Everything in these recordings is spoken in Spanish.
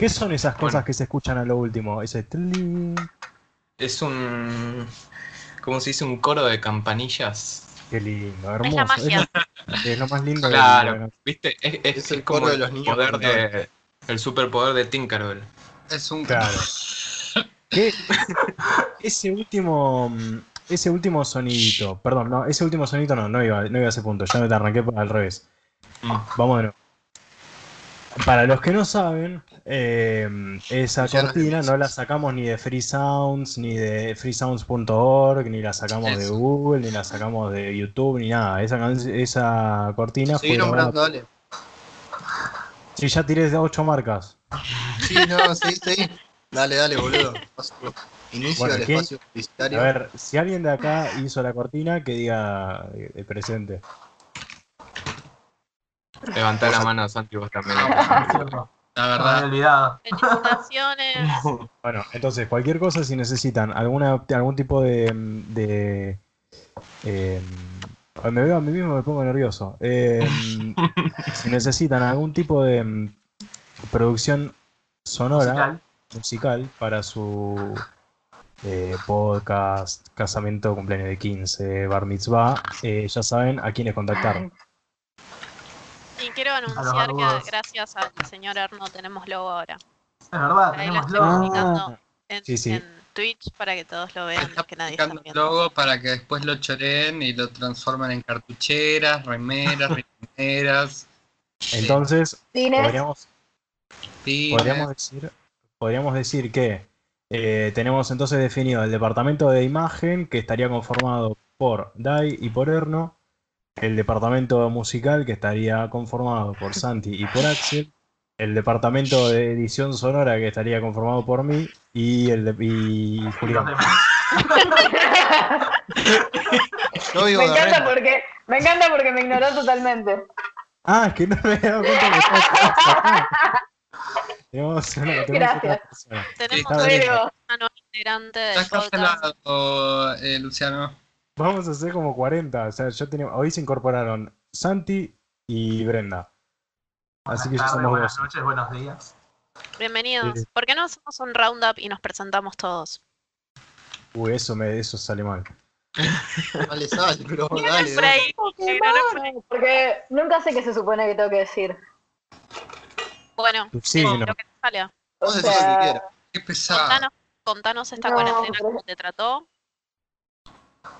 Qué hermoso. ¿Qué son esas cosas Bueno. que se escuchan a lo último? Ese tling. Es un. ¿Cómo se dice? Un coro de campanillas. Qué lindo, Es hermoso. la magia. Es, lo más lindo Claro, ¿viste? Es, es- Es es el coro de los niños poder de. El superpoder de Tinkerbell. Es un. Claro. ¿Qué? Ese último. Ese último sonidito. Perdón, no, ese último sonidito no, no iba, no iba a ese punto. Ya me te arranqué al revés. Mm. Vamos de nuevo. Para los que no saben, eh, esa Ya cortina no la sacamos ni de Free Sounds, ni de freesounds.org, ni la sacamos de. Google, ni la sacamos de YouTube, ni nada. Esa, esa cortina fue Seguí nombrando, dale. Sí, ya tiré de ocho marcas. Sí, no, seguí, seguí. Dale, dale, boludo. Inicio Bueno, del ¿quién? espacio A publicitario. ver, si alguien de acá hizo la cortina, que diga eh, eh, presente. Levantá la mano, Santi, vos también. La verdad. olvidado. Felicitaciones. Bueno, entonces, cualquier cosa, si necesitan alguna, algún tipo de... de eh, ay, me veo a mí mismo, me pongo nervioso. Eh, si necesitan algún tipo de mm, producción sonora, Musical. musical, para su eh, podcast, casamiento, cumpleaños de 15, bar mitzvah, eh, ya saben a quiénes contactar. Y quiero anunciar que gracias al señor Erno tenemos logo ahora. Es verdad, Ahí lo tenemos estoy logo. publicando en, Sí, sí. en Twitch para que todos lo vean, Está los que nadie está viendo. logo para que después lo choreen y lo transformen en cartucheras, remeras, rimeras, Entonces, podríamos. Podríamos decir, podríamos decir que eh, tenemos entonces definido el departamento de imagen que estaría conformado por Dai y por Erno, el departamento musical que estaría conformado por Santi y por Axel, el departamento de edición sonora que estaría conformado por mí y el de, y Julián. me encanta porque me encanta porque me ignoró totalmente. Ah, es que no me había dado cuenta que estaba acá. Tenemos una, Gracias. Tenemos nueva integrante Estás cancelado, eh, Luciano. Vamos a hacer como 40. O sea, yo tenía, hoy se incorporaron Santi y Brenda. Así que ya tardes, somos buenas dos. noches, buenos días. Bienvenidos. Sí. ¿Por qué no hacemos un roundup y nos presentamos todos? Uy, eso, me, eso sale mal. Vale, sale, pero Mira dale. Frey, Frey. porque nunca sé qué se supone que tengo que decir. Bueno, Tu signo. lo que te salga. O sea. Qué pesado. Contanos, contanos esta No, cuarentena pero- cómo te trató.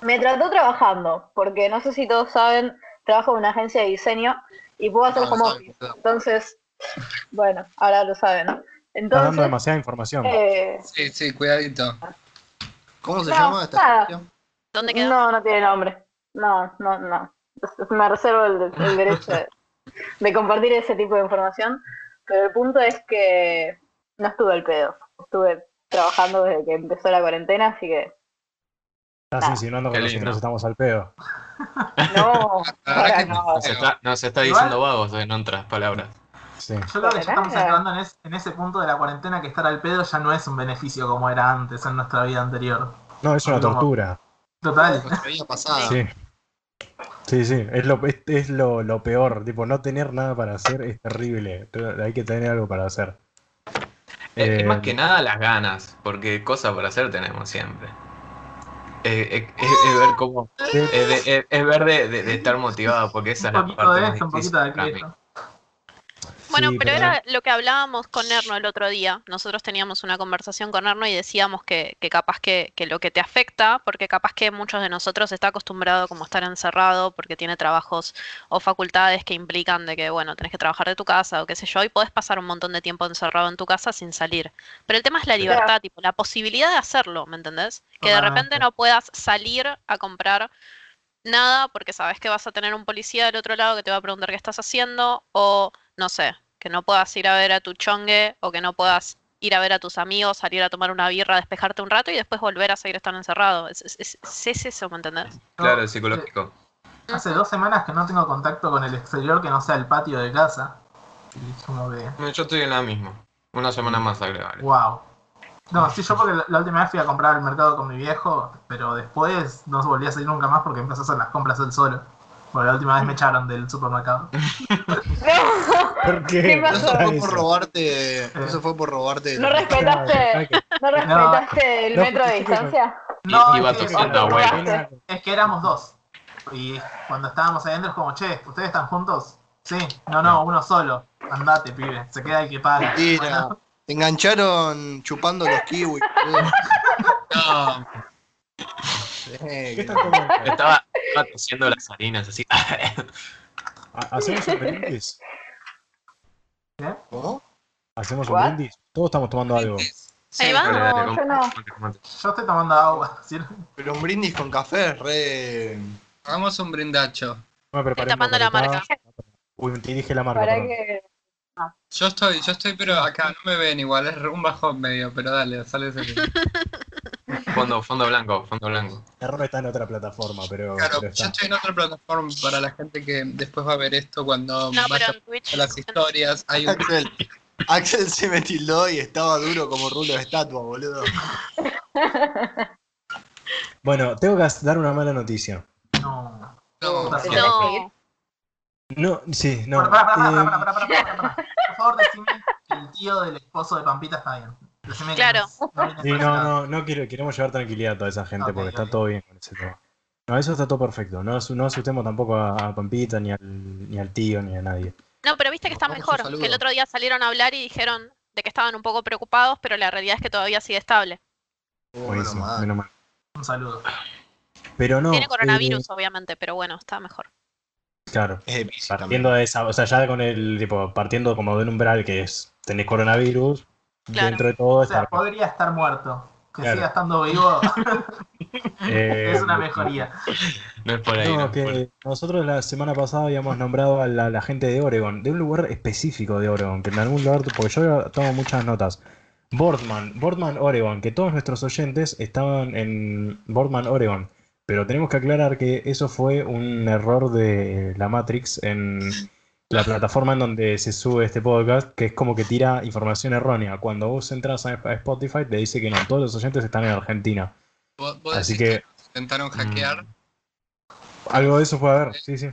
Me trató trabajando, porque no sé si todos saben, trabajo en una agencia de diseño y puedo hacer No, office. claro. Entonces, bueno, ahora lo saben, ¿no? Estás dando Entonces, demasiada información. eh, Sí, sí, cuidadito. ¿Cómo se No, llama esta nada. ¿Dónde quedó? no, no tiene nombre. No, no, no. Me reservo el, el derecho de, de compartir ese tipo de información. Pero el punto es que no estuve al pedo. Estuve trabajando desde que empezó la cuarentena, así que Estás Ah. insinuando que nosotros estamos al pedo. no, ahora que no. Nos está, nos está Igual- diciendo vagos en otras palabras. Sí. Yo creo que ya estamos Para entrando en, es- en ese punto de la cuarentena que estar al pedo ya no es un beneficio como era antes en nuestra vida anterior. No, es una Como- tortura. Total. Nuestra vida pasada. Sí. Sí, sí. Es lo, es, es lo, lo peor. Tipo, no tener nada para hacer es terrible. Hay que tener algo para hacer. Es, es Eh, más que nada las ganas, porque cosas por hacer tenemos siempre. Eh, eh, es, es ver cómo. sí. Es, ver de, estar motivado, porque esa es la poquito parte de un poquito de. Bueno, Sí, pero era lo que hablábamos con Erno el otro día. Nosotros teníamos una conversación con Erno y decíamos que, que capaz que, que lo que te afecta, porque capaz que muchos de nosotros está acostumbrado como a estar encerrado porque tiene trabajos o facultades que implican de que, bueno, tenés que trabajar de tu casa o qué sé yo, y podés pasar un montón de tiempo encerrado en tu casa sin salir. Pero el tema es la Claro. libertad, tipo, la posibilidad de hacerlo, ¿me entendés? Que de repente Totalmente. no puedas salir a comprar nada porque sabes que vas a tener un policía del otro lado que te va a preguntar qué estás haciendo o no sé, que no puedas ir a ver a tu chongue o que no puedas ir a ver a tus amigos, salir a tomar una birra, despejarte un rato y después volver a seguir estando encerrado. Es, es- es- es eso, ¿me entendés? Claro, el psicológico. Hace dos semanas que no tengo contacto con el exterior que no sea el patio de casa. Y es como que. Yo estoy en la misma. Una semana más agregable. Wow. No, sí, yo porque la, la última vez fui a comprar al mercado con mi viejo, pero después no volví a salir nunca más porque empezó a hacer las compras él solo. Porque la última vez me echaron del supermercado. ¿Por qué? ¿Qué pasó? Eso fue por robarte. Eso fue por robarte. ¿No respetaste, ¿no respetaste el No, metro de distancia? No, Iba es que-. Es éramos dos. Y cuando estábamos adentro es como, che, ¿ustedes están juntos? Sí, no, no, uno solo. Andate, pibe. Se queda el que paga. Mentira. Bueno, Te engancharon chupando los kiwis. No, ¿Qué están que- tomando? Estaba, estaba tosiendo las harinas así. ¿Ha- ¿Hacemos un brindis? ¿Cómo? ¿Hacemos un What? brindis? Todos estamos tomando algo. Sí, Ahí va. Dale, dale, No, com- yo no. estoy tomando agua. ¿sí? Pero un brindis con café es re. hagamos un brindacho. Me preparé tapando la marca. Uy, te dije la marca. Para. Yo estoy, yo estoy, pero acá no me ven igual, es un bajón medio, pero dale, sale ese Fondo, fondo blanco, fondo blanco. Error está en otra plataforma, pero, Claro, pero yo está. estoy en otra plataforma para la gente que después va a ver esto cuando No, vaya pero en Twitch. a las historias. Hay un Axel. Axel se me tildó y estaba duro como rulo de estatua, boludo. Bueno, tengo que dar una mala noticia. No. no. No, No, sí, no. Eh. Por favor, decime que el tío del esposo de Pampita está bien. Claro. no viene Sí, no, no, no quiero, queremos llevar tranquilidad a toda esa gente porque está todo bien con ese tema. No, eso está todo perfecto. No, asu- no asustemos tampoco a, a Pampita, ni al, ni al tío, ni a nadie. no, pero viste que está mejor. Que el otro día salieron a hablar y dijeron de que estaban un poco preocupados, pero la realidad es que todavía sigue estable. Oh, Buenísimo, menos mal. menos mal. Un saludo. Pero no. Tiene eh, coronavirus, obviamente, pero bueno, está mejor. claro. Es. Partiendo de esa, o sea, ya con el tipo, partiendo como de un umbral que es tenés coronavirus, Claro. dentro de todo O sea, podría estar muerto. Que Claro. siga estando vivo eh, es una mejoría. No es por ahí. no No, por nosotros la semana pasada habíamos nombrado a la, la gente de Oregon, de un lugar específico de Oregon, que en algún lugar, porque yo tomo muchas notas. Boardman, Boardman, Oregon, que todos nuestros oyentes estaban en Boardman, Oregon, pero tenemos que aclarar que eso fue un error de la Matrix en la plataforma en donde se sube este podcast, que es como que tira información errónea. Cuando vos entras a Spotify te dice que no, todos los oyentes están en Argentina. vos, vos Así decís que... intentaron hackear. Mm. Algo de eso puede haber, sí, sí.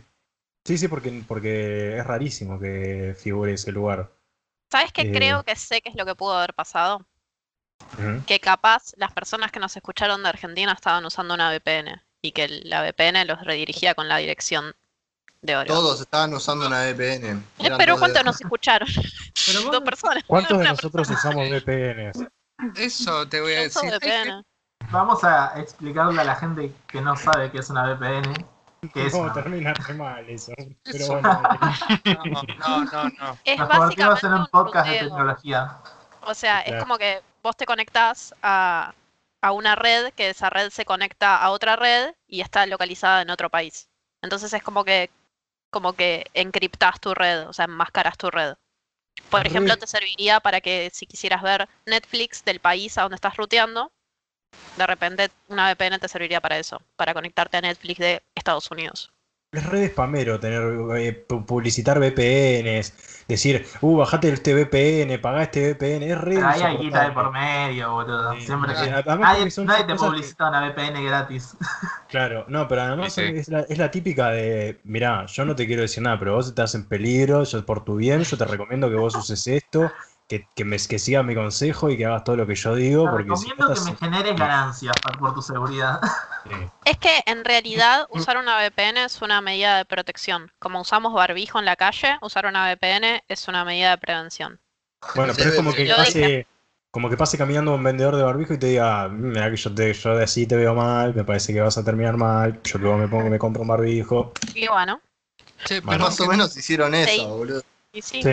Sí, sí, porque, porque es rarísimo que figure ese lugar. ¿Sabes qué Eh. creo que sé que es lo que pudo haber pasado? Que capaz las personas que nos escucharon de Argentina estaban usando una VPN y que la VPN los redirigía con la dirección de. Todos estaban usando una VPN. Eh, Eran pero ¿cuántos de- nos escucharon? Pero vos- Dos personas. ¿Cuántos de nosotros usamos VPNs? eso te voy a decir. Vamos a explicarle a la gente que no sabe qué es una VPN. Que es No, una- mal eso. Pero Eso. bueno, No, no, no, no. Es Nos básicamente en un un podcast de tecnología. O sea, es como que vos te conectás a, a una red, que esa red se conecta a otra red y está localizada en otro país. Entonces es como que, como que encriptás tu red, o sea, enmascaras tu red. Por ejemplo, te serviría para que si quisieras ver Netflix del país a donde estás ruteando, de repente una VPN te serviría para eso, para conectarte a Netflix de Estados Unidos. Es re de spamero tener eh, pu- publicitar VPNs, decir, uh, bajate este VPN, pagá este VPN, es re ahí hay guita de por medio, boludo. Sí, Siempre sí, que. Nadie, te que- publicita una VPN gratis. Claro, no, pero además Sí, sí. Es, la, es la típica de, mirá, yo no te quiero decir nada, pero vos estás en peligro, yo por tu bien, yo te recomiendo que vos uses esto, que, que, me, que sigas mi consejo y que hagas todo lo que yo digo, Te porque si recomiendo que me generes ganancias por, por tu seguridad. Sí. Es que en realidad usar una VPN es una medida de protección. Como usamos barbijo en la calle, usar una VPN es una medida de prevención. Bueno, pero es como que- pase, como que pase caminando un vendedor de barbijo y te diga, mira que yo te, yo de así te veo mal, me parece que vas a terminar mal, yo luego me pongo, me compro un barbijo. Y bueno, pero Más o menos hicieron Sí. eso, boludo. y sí. Sí,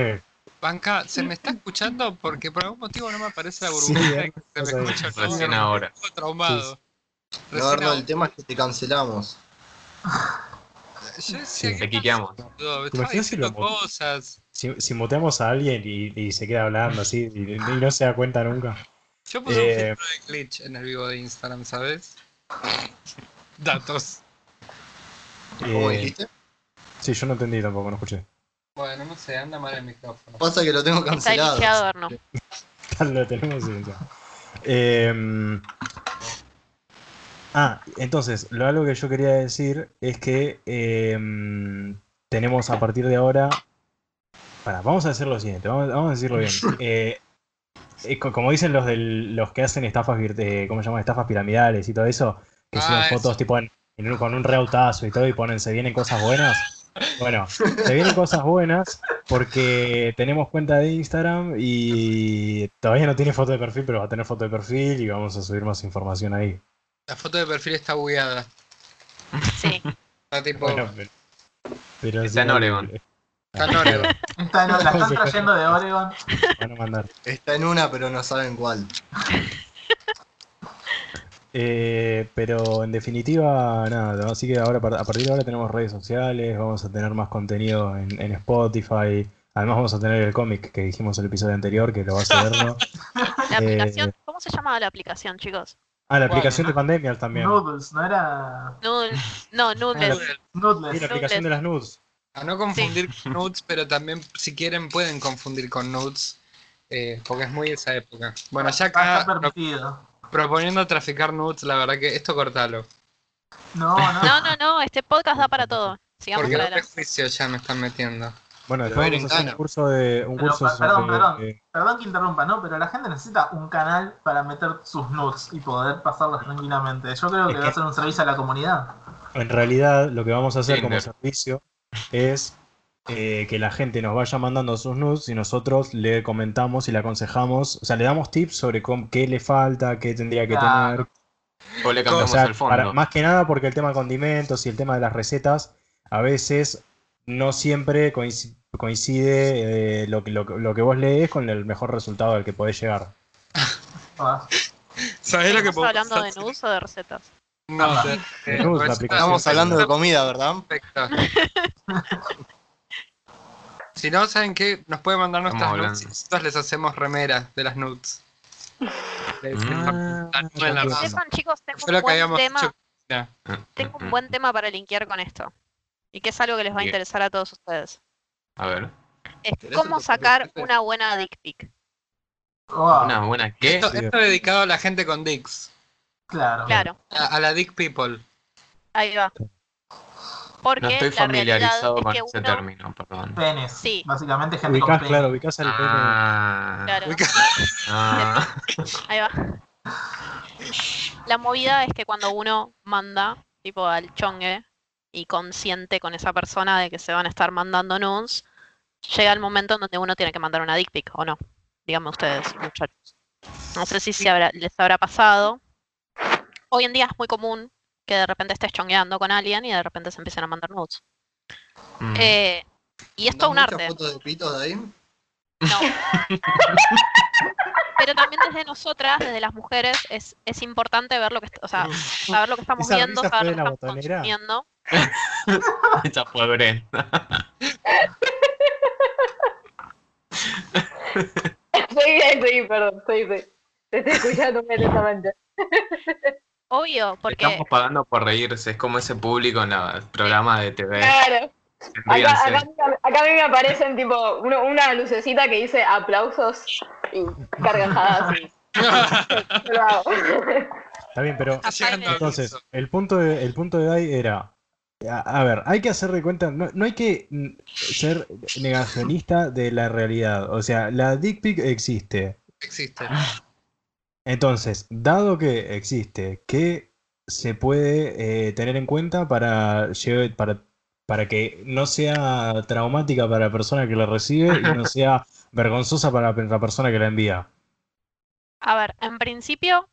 Banca, ¿se me está escuchando? Porque por algún motivo no me aparece la Sí, burbujita eh, que se me escucha el Recién ahora. estoy traumado. Sí, No, Arno, el tema es que te cancelamos. Yo decía, Sí. ¿qué Te quiqueamos. si cosas. si, si muteamos a alguien y, y se queda hablando así y, y no se da cuenta nunca. Yo puse Eh. un filtro de glitch en el vivo de Instagram, ¿sabes? Datos. ¿Cómo Eh, dijiste? sí, yo no entendí tampoco, no escuché. Bueno, no sé, anda mal el micrófono. Pasa que lo tengo Está cancelado. glitcheado, Arno. Lo tenemos silenciado. Em, Ah, entonces, lo algo que yo quería decir es que em, tenemos a partir de ahora. Para, vamos a hacer lo siguiente, vamos, vamos a decirlo bien. Eh, eh, co- como dicen los del, los que hacen estafas, eh, ¿cómo se llama? Estafas piramidales y todo eso, que Ah, suben eso. fotos tipo en- en un- con un reautazo y todo y ponen se vienen cosas buenas. Bueno, se vienen cosas buenas porque tenemos cuenta de Instagram y todavía no tiene foto de perfil, pero va a tener foto de perfil y vamos a subir más información ahí. La foto de perfil está bugueada. Sí. Está tipo. Bueno, pero, pero Está en Oregon. Está en Oregon. Está- la están trayendo de Oregon. Van a mandar. Está en una, pero no saben cuál. Eh, pero en definitiva, nada, así que ahora a partir de ahora tenemos redes sociales, vamos a tener más contenido en, en Spotify, además vamos a tener el cómic que dijimos el episodio anterior, que lo va a hacerlo. La Eh, aplicación, ¿cómo se llama la aplicación, chicos? Ah, la Bueno, aplicación de pandemia también. Noodles, no era. No, Noodles. Sí, Noodles. la aplicación de las nudes. A no confundir con Nudes, pero también, si quieren, pueden confundir con Nudes. eh, porque es muy esa época. Bueno, ya Está acá pro- permitido. Proponiendo traficar Nudes, la verdad que esto cortalo. No, no. No, no, no, este podcast da para todo. Sigamos Porque para prejuicios ya me están metiendo. Bueno, después vamos a hacer en un curso de un Pero, curso perdón, sobre- perdón. Perdón que interrumpa, ¿no? Pero la gente necesita un canal para meter sus nudes y poder pasarlas tranquilamente. Yo creo que Es va a ser un servicio a la comunidad. En realidad, lo que vamos a hacer como servicio es eh, que la gente nos vaya mandando sus nudes y nosotros le comentamos y le aconsejamos, o sea, le damos tips sobre cómo- qué le falta, qué tendría que tener. O le O cambiamos sea, el para- fondo. más que nada porque el tema de condimentos y el tema de las recetas a veces no siempre coinci- coincide eh, lo, que- lo, que- lo que vos lees con el mejor resultado al que podés llegar. Ah, ¿Sabés lo que ¿Estamos hablando de nudes o de recetas? No, de, De nudes, la aplicación. Estamos hablando de comida, ¿verdad? Perfecto. Si no, ¿saben qué? Nos pueden mandar nuestras nudes y nosotros les hacemos remeras de las nudes. Ah. Sepan, chicos, tengo un buen tema. hecho. Mira, Tengo un buen tema para linkear con esto. Y que es algo que les va a interesar a todos ustedes. A ver. Es ¿Querés cómo sacar una buena dick pic. wow, Una buena qué? Esto, dedicado a la gente con dicks. claro. Claro, A, a la dick people. ahí va. Porque No estoy la realidad familiarizado es con ese uno- término, perdón. Penes. Sí. Básicamente gente con Ubicás, claro, ubicás el pene. Ah, Claro, ah. ahí va. La movida es que cuando uno manda, tipo al chongue, y consciente con esa persona de que se van a estar mandando nudes, llega el momento en donde uno tiene que mandar una dick pic, ¿o no? Díganme ustedes, muchachos. No sé si se habrá- les habrá pasado. Hoy en día es muy común que de repente estés chongueando con alguien y de repente se empiecen a mandar nudes. Mm. Eh, y esto es un ¿Mandás arte. fotos de pitos de ahí? No. Pero también desde nosotras, desde las mujeres, es, es importante ver lo que, o sea, saber lo que estamos Esa viendo, saber lo que estamos botonera. consumiendo. Esa fue Brenda. Estoy bien, estoy, perdón, estoy, estoy, te estoy escuchando muy atentamente. Obvio, porque Estamos pagando por reírse, es como ese público en el programa de TV. Claro. Acá, Ríanse. acá, acá a mí me aparecen tipo uno- una lucecita que dice aplausos y hago. Está bien, pero entonces, el punto de, el punto de Dai era. A, a ver, hay que hacer de cuenta, no, no hay que ser negacionista de la realidad. O sea, la dick pic existe. Existe. Entonces, dado que existe, ¿qué se puede eh, tener en cuenta para, lle- para, para que no sea traumática para la persona que la recibe y no sea vergonzosa para la persona que la envía? A ver, en principio,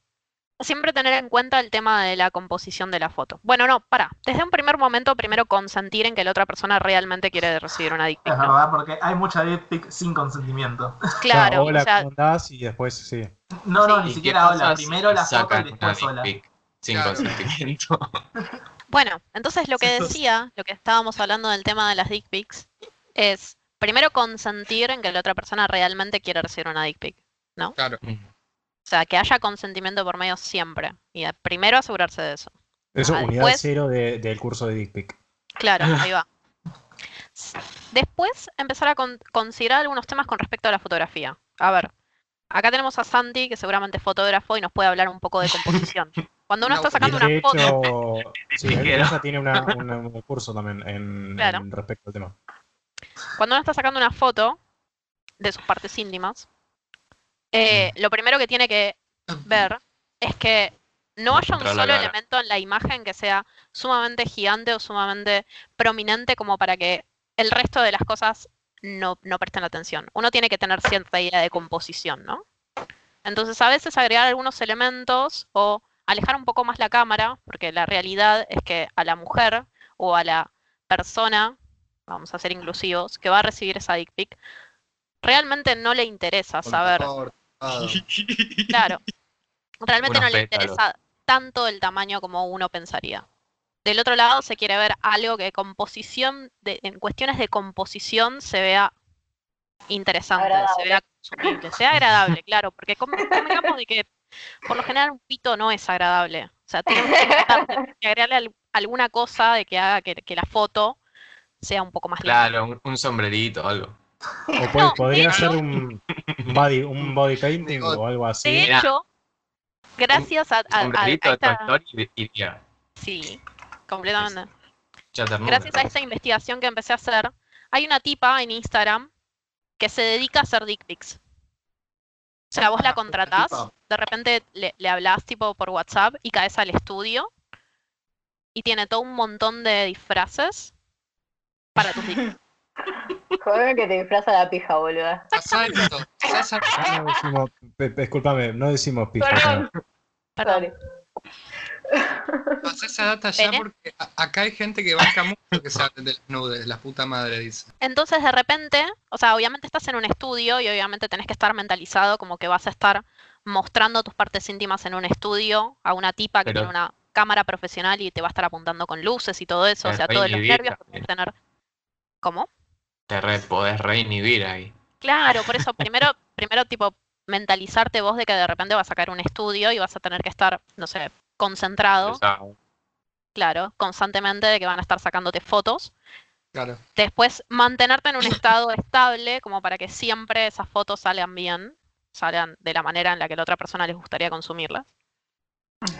siempre tener en cuenta el tema de la composición de la foto. Bueno, no, para. Desde un primer momento, primero consentir en que la otra persona realmente quiere recibir una dick pic, Es verdad, porque hay mucha dick pic sin consentimiento. Claro, hola, o sea, ¿cómo andás? Y después sí. No, no, Sí. ni ¿Y qué siquiera hola. Primero la foto y después dick hola. pic Sin Claro. consentimiento. Bueno, entonces lo que decía, lo que estábamos hablando del tema de las dick pics, es primero consentir en que la otra persona realmente quiere recibir una dick pic. Claro. O sea, que haya consentimiento por medio siempre. Y primero asegurarse de eso. Eso, Ah, unidad después- cero de- del curso de dick pic. Claro, ahí va. Después empezar a con- considerar algunos temas con respecto a la fotografía. A ver, acá tenemos a Santi, que seguramente es fotógrafo y nos puede hablar un poco de composición. Cuando uno No, está sacando una foto, sí, ella tiene una- una- un curso también en, Claro. en respecto al tema. cuando uno está sacando una foto de sus partes íntimas, eh, lo primero que tiene que ver es que no haya un solo elemento en la imagen que sea sumamente gigante o sumamente prominente como para que el resto de las cosas no, no presten atención. Uno tiene que tener cierta idea de composición, ¿no? Entonces a veces agregar algunos elementos o alejar un poco más la cámara, porque la realidad es que a la mujer o a la persona, vamos a ser inclusivos, que va a recibir esa dick pic, realmente no le interesa saber Cortado. Claro. Realmente Unos no le pétalos. interesa tanto el tamaño como uno pensaría. Del otro lado se quiere ver algo que composición, de, en cuestiones de composición se vea interesante, se Agradable. vea consumible, sea agradable, claro, porque convengamos de que por lo general un pito no es agradable. O sea, tiene tiene que agregarle al- alguna cosa de que haga que, que la foto sea un poco más linda. Claro, un, un sombrerito, algo. O puede- No, de podría hecho- ser un body, un body painting o algo así. De hecho, gracias a, a- a- a esta... Sí, completamente. Gracias a esta investigación que empecé a hacer, hay una tipa en Instagram que se dedica a hacer dick pics. O sea, vos la contratás, tipa. de repente le, le hablás tipo por WhatsApp y caes al estudio y tiene todo un montón de disfraces para tus dick. Joder que te disfraza la pija, boluda. Esa- No decimos, discúlpame, no decimos pija. Perdón. Perdón. Esa data ya ¿Pene? porque a- acá hay gente que banca mucho que se hable de las nudes, la puta madre dice. Entonces, de repente, o sea, obviamente estás en un estudio y obviamente tenés que estar mentalizado como que vas a estar mostrando tus partes íntimas en un estudio a una tipa que Pero- tiene una cámara profesional y te va a estar apuntando con luces y todo eso, o sea, todos los nervios que que tener. ¿Cómo? Te re, podés reinhibir ahí. Claro, por eso primero, primero tipo mentalizarte vos de que de repente vas a sacar un estudio y vas a tener que estar, no sé, concentrado, claro, constantemente de que van a estar sacándote fotos. Claro. Después mantenerte en un estado estable como para que siempre esas fotos salgan bien, salgan de la manera en la que la otra persona les gustaría consumirlas.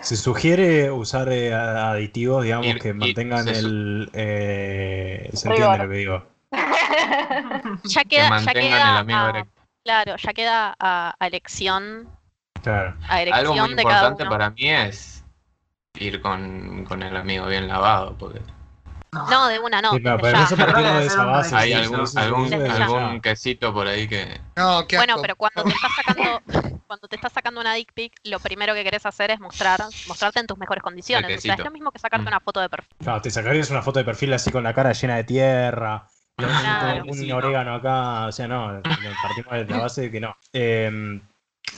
Se sugiere usar eh, aditivos, digamos, que mantengan el. eh, se entiende lo que digo. Ya Que queda, ya queda el amigo a- claro, ya queda a, a elección, Claro. a Algo muy elección de cada importante uno. para mí es ir con, con el amigo bien lavado, porque No, de una no. Sí, pero, desde pero ya. eso partiendo de esa base. hay algún, algún, quesito por ahí que... No, qué Bueno, pero cuando te estás sacando, cuando te estás sacando una dick pic, lo primero que querés hacer es mostrar, mostrarte en tus mejores condiciones. O sea, es lo mismo que sacarte Mm. una foto de perfil. Claro, te sacarías una foto de perfil así con la cara llena de tierra, un- Claro. un, Sí, no. orégano acá, o sea, no, partimos de la base de que no. Eh,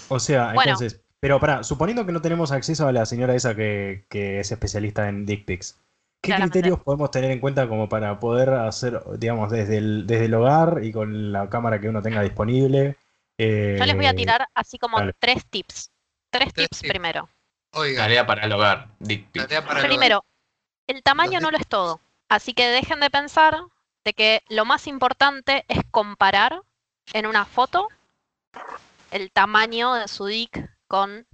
o sea, Bueno. entonces, pero pará, suponiendo que no tenemos acceso a la señora esa que, que es especialista en dick pics, ¿qué Claramente. criterios podemos tener en cuenta como para poder hacer, digamos, desde el, desde el hogar y con la cámara que uno tenga disponible? eh, Yo les voy a tirar así como dale. tres tips. Tres Tres tips tips. primero. Oiga, Tarea para el hogar, dick pic. tarea para el Primero, el tamaño no lo es todo. Así que dejen de pensar de que lo más importante es comparar en una foto el tamaño de su dick con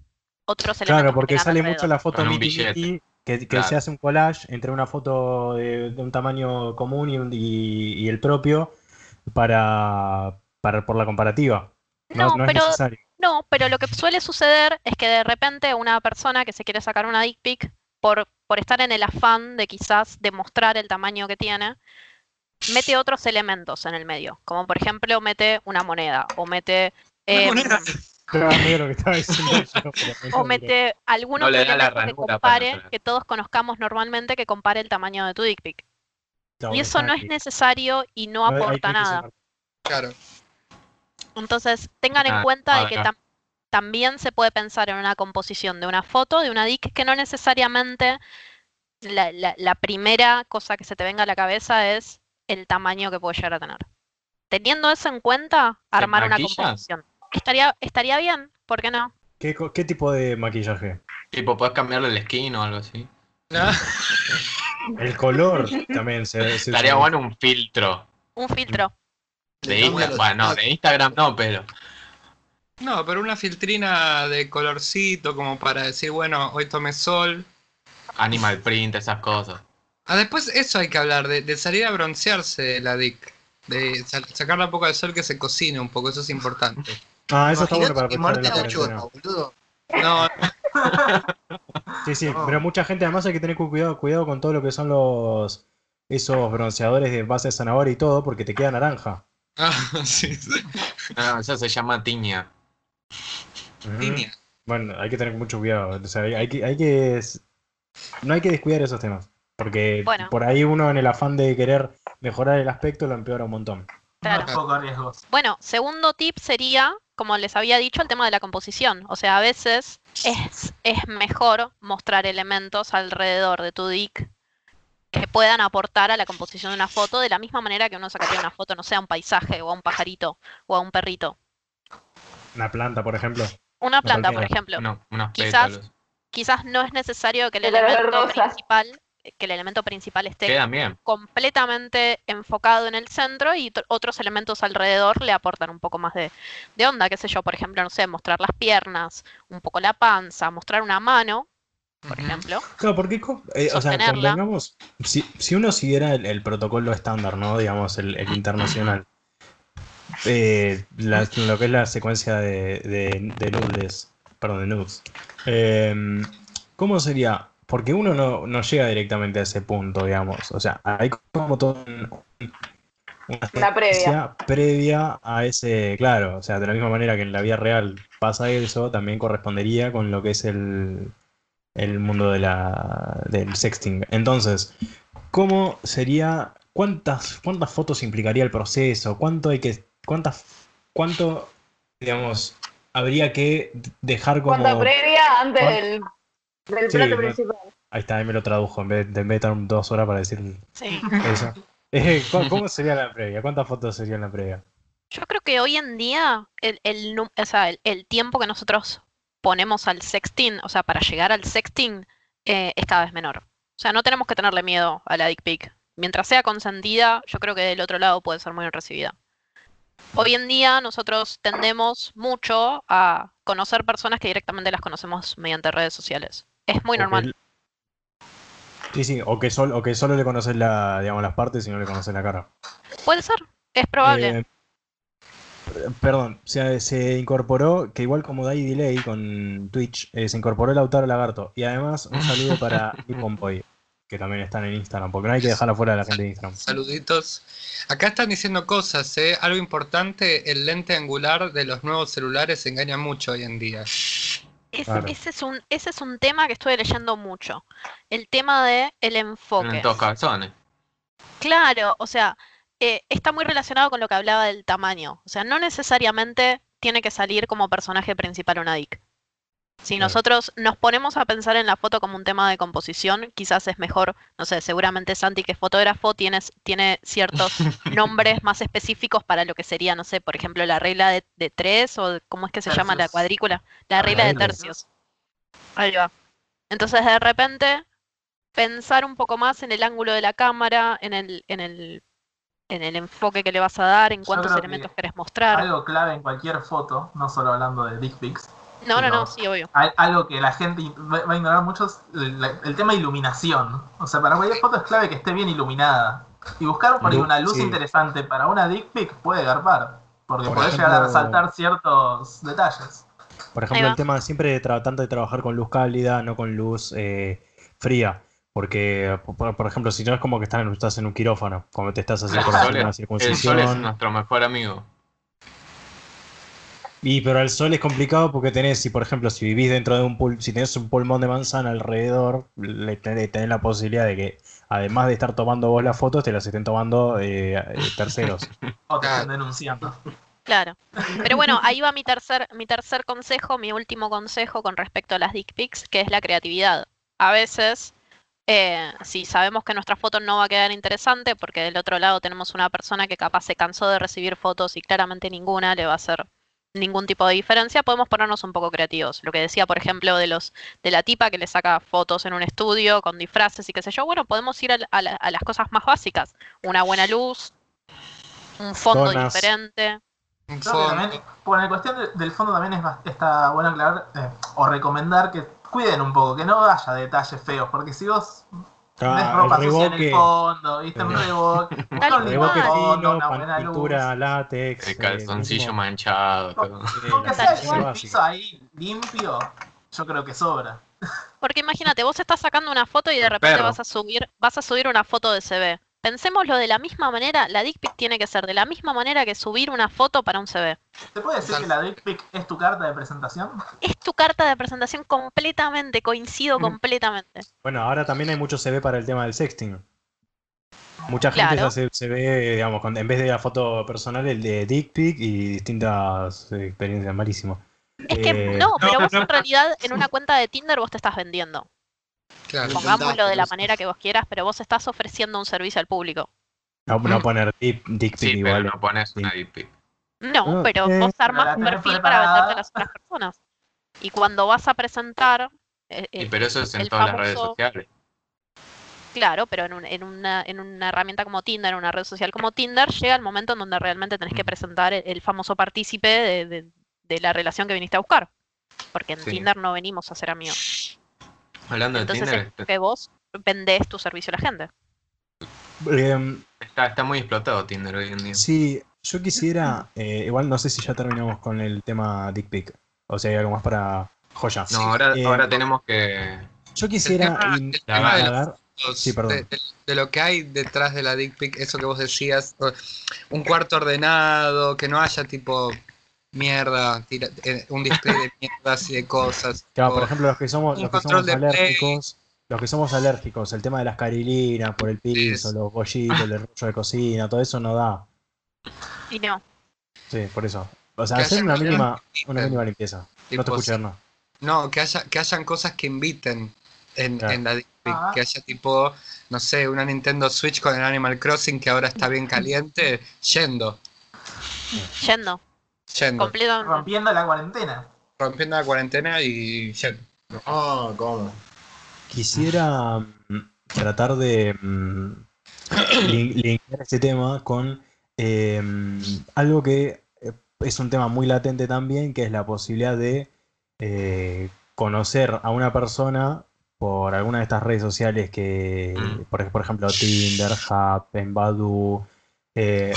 otros elementos. Claro, que porque sale alrededor. mucho la foto miti, que, que Claro. se hace un collage entre una foto de, de un tamaño común y, un- y- y el propio para, para por la comparativa. No, No, no es pero necesario. No, pero lo que suele suceder es que de repente una persona que se quiere sacar una dick pic, por, por estar en el afán de quizás demostrar el tamaño que tiene, mete otros elementos en el medio, como por ejemplo mete una moneda, o mete, Una em, moneda. Claro, medio lo que estaba diciendo yo, pero me o mete algún No otro le da la elemento que compare, que todos conozcamos normalmente, que compare el tamaño de tu dick pic. Claro, Y eso no es necesario y no aporta nada. Claro. Entonces, tengan en Ah, cuenta de que tam- también se puede pensar en una composición de una foto, de una dick, que no necesariamente la, la- la primera cosa que se te venga a la cabeza es el tamaño que puede llegar a tener. Teniendo eso en cuenta, armar una composición. Estaría, estaría bien, ¿por qué no? ¿Qué, qué tipo de maquillaje? Tipo, podés cambiarle el skin o algo así. Ah, El color también se, se Estaría bueno un filtro. Un filtro. De Instagram, bueno, no, de Instagram no, pero No, pero una filtrina de colorcito como para decir, bueno, hoy tomé sol. Animal print, esas cosas. Ah, después eso hay que hablar, de, de salir a broncearse la DIC. De sa- sacar la poca de sol que se cocine un poco, eso es importante. Ah, eso está bueno para aprovechar en muerte la cuarentena. boludo. No, Sí, sí, No. pero mucha gente además hay que tener cu- cuidado, cuidado con todo lo que son los esos bronceadores de base de zanahoria y todo, porque te queda naranja. ah, sí, sí. No, eso se llama tiña. Línea. Bueno, hay que tener mucho cuidado. O sea, hay, que, hay que no hay que descuidar esos temas. Porque Bueno. por ahí uno en el afán de querer mejorar el aspecto lo empeora un montón. Claro. Bueno, segundo tip sería, como les había dicho, el tema de la composición. O sea, a veces es, es mejor mostrar elementos alrededor de tu dick que puedan aportar a la composición de una foto de la misma manera que uno sacaría una foto, no sé, a un paisaje o a un pajarito o a un perrito. Una planta, por ejemplo. Una planta, por ejemplo. Uno- unos Quizás- pétalos. Quizás no es necesario que el elemento principal, que el elemento principal esté completamente enfocado en el centro y otros elementos alrededor le aportan un poco más de, de onda, qué sé yo, por ejemplo, no sé, mostrar las piernas, un poco la panza, mostrar una mano, por ejemplo. Claro, porque eh, o sea, si, si uno siguiera el, el protocolo estándar, ¿no? Digamos, el, el internacional. eh, la- lo que es la secuencia de, de, de nudes, perdón, de nudes. eh, ¿Cómo sería? Porque uno no, no llega directamente a ese punto, digamos. O sea, hay como todo un- una Una previa. previa a ese, claro, o sea, de la misma manera que en la vida real pasa eso, también correspondería con lo que es el, el mundo de la, del sexting. Entonces, ¿cómo sería, cuántas, cuántas fotos implicaría el proceso? ¿Cuánto hay que, cuántas, cuánto, digamos, habría que dejar como... Cuenta previa antes ¿Cuán- del, del Sí, plato no- principal. Ahí está, ahí me lo tradujo, en vez de, en vez de estar dos horas para decir Sí. eso. Eh, ¿cu- ¿Cómo sería la previa? ¿Cuántas fotos serían la previa? Yo creo que hoy en día el, el, o sea, el, el tiempo que nosotros ponemos al sexting, o sea, para llegar al sexting, eh, es cada vez menor. O sea, no tenemos que tenerle miedo a la dick pic. Mientras sea consentida, yo creo que del otro lado puede ser muy bien recibida. Hoy en día nosotros tendemos mucho a conocer personas que directamente las conocemos mediante redes sociales. Es muy normal. Sí, sí, o que, sol- o que solo le conoces la, digamos, las partes y no le conoces la cara. Puede ser, es probable. Eh, perdón, se, se incorporó, que igual como Day Delay con Twitch, eh, se incorporó el Lautaro Lagarto. Y además un saludo para Nick Pompoy, que también están en Instagram, porque no hay que dejarla fuera de la gente de Instagram. Saluditos. Acá están diciendo cosas, ¿eh? Algo importante, el lente angular de los nuevos celulares engaña mucho hoy en día. Ese, claro. ese es un, ese es un tema que estuve leyendo mucho. El tema de el enfoque. En todos calzones. Claro, o sea, eh, está muy relacionado con lo que hablaba del tamaño. O sea, no necesariamente tiene que salir como personaje principal una dick. Si Claro. nosotros nos ponemos a pensar en la foto como un tema de composición, quizás es mejor, no sé, seguramente Santi, que es fotógrafo, tienes, tiene ciertos nombres más específicos para lo que sería, no sé, por ejemplo, la regla de, de tres o cómo es que se llama la cuadrícula, la regla de Tercios. Ahí va. Entonces, de repente, pensar un poco más en el ángulo de la cámara, en el, en el, en el enfoque que le vas a dar, en cuántos creo que elementos querés mostrar. Algo clave en cualquier foto, no solo hablando de dick pics, No, no, no, sí, obvio. Al- algo que la gente va a ignorar mucho es el, el tema de iluminación. O sea, para cualquier foto es clave que esté bien iluminada. Y buscar por ahí Lu- una luz sí. interesante para una dick pic puede garpar. Porque Por podés llegar a ejemplo- resaltar ciertos detalles. Por ejemplo, el tema siempre de tra- tanto de trabajar con luz cálida, no con luz eh, fría. Porque, por, por ejemplo, si no es como que estás en, estás en un quirófano, cuando te estás haciendo El por sol, ejemplo, una es, el sol es circuncisión. nuestro mejor amigo. Y pero el sol es complicado porque tenés, si por ejemplo, si vivís dentro de un pul si tenés un pulmón de manzana alrededor, le tenés, tenés la posibilidad de que, además de estar tomando vos las fotos, te las estén tomando eh, eh, terceros. O te estén denunciando. Claro. Pero bueno, ahí va mi tercer, mi tercer consejo, mi último consejo con respecto a las dick pics, que es la creatividad. A veces, eh, si sabemos que nuestra foto no va a quedar interesante, porque del otro lado tenemos una persona que capaz se cansó de recibir fotos y claramente ninguna le va a hacer ningún tipo de diferencia, podemos ponernos un poco creativos. Lo que decía, por ejemplo, de los de la tipa que le saca fotos en un estudio con disfraces y qué sé yo, bueno, podemos ir a, la- a la- a las cosas más básicas. Una buena luz, un fondo Donas. diferente. Creo que también, fondo. bueno, en cuestión de- del fondo también es está bueno aclarar eh, o recomendar que cuiden un poco, que no haya detalles feos, porque si vos ves ropa el sucia en el reboque, fondo, viste un reboque, un reboque fondo, fino, una buena luz. pintura látex. El eh, calzoncillo manchado, todo. Con que la sea base el piso ahí limpio, yo creo que sobra. Porque imagínate, vos estás sacando una foto y de repente perro. vas a subir, vas a subir una foto de CV. Pensémoslo de la misma manera, la dick pic tiene que ser de la misma manera que subir una foto para un CV. ¿Se puede decir que la dick pic es tu carta de presentación? Es tu carta de presentación completamente, coincido Mm. completamente. Bueno, ahora también hay mucho CV para el tema del sexting. Mucha gente Claro. ya se, se ve, digamos, con- en vez de la foto personal, el de dick pic y distintas experiencias malísimo. Es que Eh, no, pero vos no. en realidad en una cuenta de Tinder vos te estás vendiendo. Claro. Pongámoslo de la manera que vos quieras, pero vos estás ofreciendo un servicio al público. No, no Mm. poner dick, dick pic Sí, pero igual. no pones sí. una dick pic. No, pero eh. vos la un perfil para venderte a las otras personas. Y cuando vas a presentar, eh, Y eh, pero eso es en el todas las redes famoso- sociales. claro, pero en, un- en una, en una herramienta como Tinder, en una red social como Tinder, llega el momento en donde realmente tenés que Mm. presentar el, el famoso partícipe de, de- de la relación que viniste a buscar. Porque en Sí. Tinder no venimos a ser amigos. Hablando de Entonces Tinder, es que vos vendés tu servicio a la gente. Em, está, está muy explotado Tinder hoy en día. sí, yo quisiera, eh, igual no sé si ya terminamos con el tema dick pic. O sea, hay algo más para joya. No, ahora, Eh, ahora tenemos que. Yo quisiera tema- el tema de los Sí, perdón. De, de- de lo que hay detrás de la dick pic, eso que vos decías, un cuarto ordenado, que no haya tipo mierda, tira- eh, un display de mierdas y de cosas. Claro, o- por ejemplo, los que somos, los que somos play. alérgicos, los que somos alérgicos, el tema de las carilinas por el piso, Sí. los bollitos, el rollo de cocina, todo eso no da. Y no. Sí, por eso. O sea, Que hacer una mínima, que una mínima limpieza. No Tipo, te escuché, no. No, que haya, que hayan cosas que inviten en, Claro. en la dick pic, Ah. que haya tipo, no sé, una Nintendo Switch con el Animal Crossing que ahora está bien caliente, yendo, Yendo. Yendo, Completamente. Rompiendo la cuarentena. rompiendo la cuarentena y yendo. Ah, ¿cómo? Quisiera mm, tratar de mm, lin- linkear este tema con eh, algo que eh, es un tema muy latente también, que es la posibilidad de eh, conocer a una persona por alguna de estas redes sociales que, Mm. por, por ejemplo, Tinder, Happen, Badoo, eh,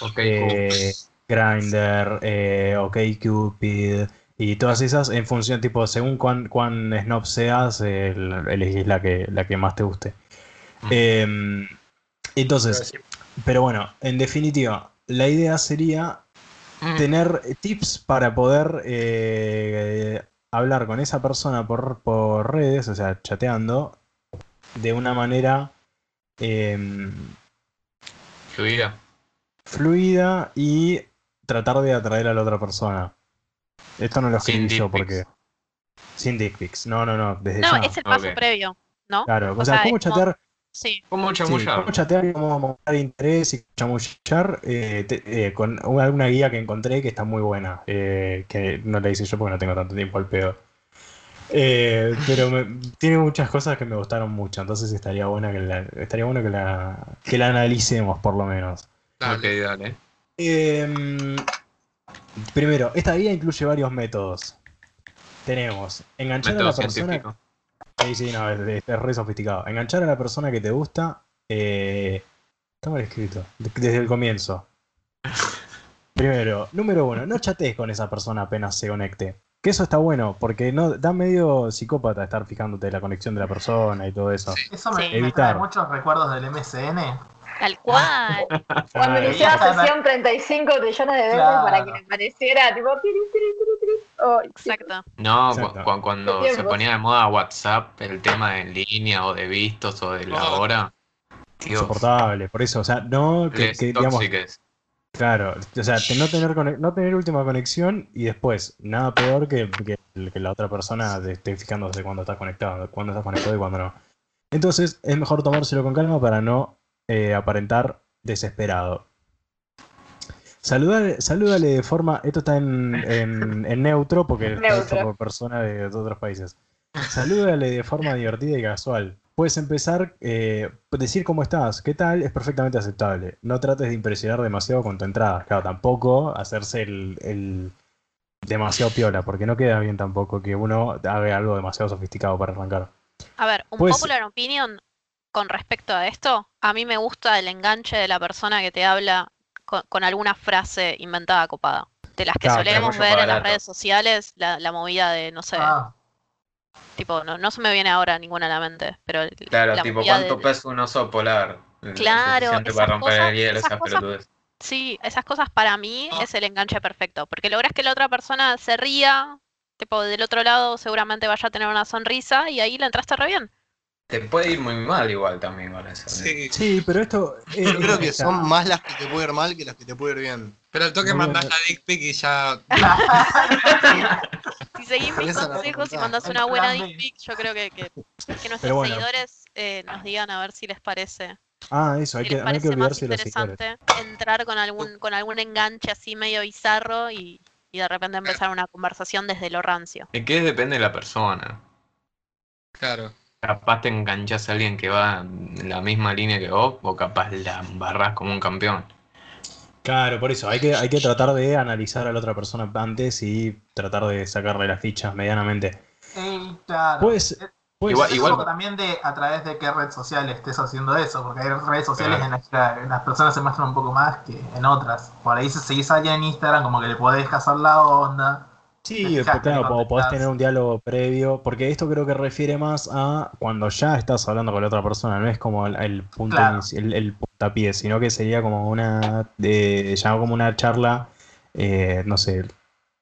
Ok, eh, Grindr, eh, OkCupid y todas esas en función, tipo, según cuán, cuán snob seas, el- elegís la que, la que más te guste. Em, entonces, pero bueno, en definitiva, la idea sería tener tips para poder eh, hablar con esa persona por, por redes, o sea, chateando, de una manera em, Fluida. fluida y tratar de atraer a la otra persona. Esto no lo Sin escribí yo porque. Sin dick pics. No, no, no, desde No, ya. es el paso previo, ¿no? Claro, o, o sea, sea, cómo como- chatear, Sí. ¿Cómo sí, chamullar? cómo chatear y cómo mostrar interés y chamullar eh, te- eh, con una, alguna guía que encontré que está muy buena. eh, que no la hice yo porque no tengo tanto tiempo al pedo. Eh, pero me- tiene muchas cosas que me gustaron mucho, entonces estaría buena que la, estaría bueno que la, que la analicemos por lo menos. Ok, dale. Em, primero, esta guía incluye varios métodos. Tenemos enganchar a la persona. científico. Sí, sí, no, es, es- es re sofisticado. Enganchar a la persona que te gusta. eh, está mal escrito. de- Desde el comienzo. Primero, número uno, no chatees con esa persona apenas se conecte. Que eso está bueno, porque no da medio psicópata estar fijándote la conexión de la persona y todo eso. Eso me, Sí. me trae muchos recuerdos del MSN. Tal cual. Cuando iniciaba Claro. sesión 35 trillones de veces Claro. para que me apareciera, tipo, tiri, tiri, tiri, tiri. Oh, Exacto. No, cu- Exacto. cu- cuando se ponía de moda WhatsApp, el tema de en línea o de vistos o de la Oh. hora. Dios, Insoportable, por eso, o sea, no que, digamos. Claro, o sea, no tener no tener última conexión y después, nada peor que, que- que la otra persona te esté fijándose cuando estás conectado, cuando estás conectado y cuando no. Entonces, es mejor tomárselo con calma para no eh, aparentar desesperado. Saludale, salúdale de forma. Esto está en, en- en neutro porque está hecho Neutro. por personas de, de otros países. Salúdale de forma divertida y casual. puedes empezar, eh, decir cómo estás, qué tal, es perfectamente aceptable. No trates de impresionar demasiado con tu entrada. Claro, tampoco hacerse el, el demasiado piola, porque no queda bien tampoco que uno haga algo demasiado sofisticado para arrancar. A ver, un Pues- popular opinion con respecto a esto, a mí me gusta el enganche de la persona que te habla con, con alguna frase inventada copada. De las que Claro, solemos ver en las redes sociales, la, la movida de, no sé, Ah, tipo, no, no se me viene ahora ninguna a la mente, pero el- Claro, la tipo, movida de- ¿cuánto pesa un oso polar? Lo Claro, esas para romper cosas- el hielo, esas esas cosas-. Sí, esas cosas para mí Ah. es el enganche perfecto, porque logras que la otra persona se ría, tipo, del otro lado seguramente vaya a tener una sonrisa y ahí la entraste re bien. Te puede ir muy mal igual también con eso. Sí, Sí, pero esto... eh, Yo creo que son más las que te puede ir mal que las que te puede ir bien. pero al toque No, mandás no. la dick pic y ya. Si seguís mis consejos y mandás El una buena dick pic, yo creo que, que, que nuestros bueno. seguidores eh, nos digan a ver si les parece, Ah, eso, hay si que, les no hay que parece más los interesante entrar con algún, con algún enganche así medio bizarro y, y de repente empezar una conversación desde lo rancio. Es que depende de la persona. Claro. Capaz te enganchas a alguien que va en la misma línea que vos, o capaz la barras como un campeón. Claro, por eso, hay que, hay que tratar de analizar a la otra persona antes y tratar de sacarle las fichas medianamente. eh, claro. Pues, pues Igual- Depende igual- un poco también de a través de qué red social estés haciendo eso, porque hay redes sociales Claro. en las que las personas se muestran un poco más que en otras. Por ahí si seguís a alguien en Instagram, como que le podés cazar la onda. Sí, claro, podés tener un diálogo previo, porque esto creo que refiere más a cuando ya estás hablando con la otra persona, no es como el, el punto Claro. el, el puntapié, sino que sería como una ya como una charla, eh, no sé,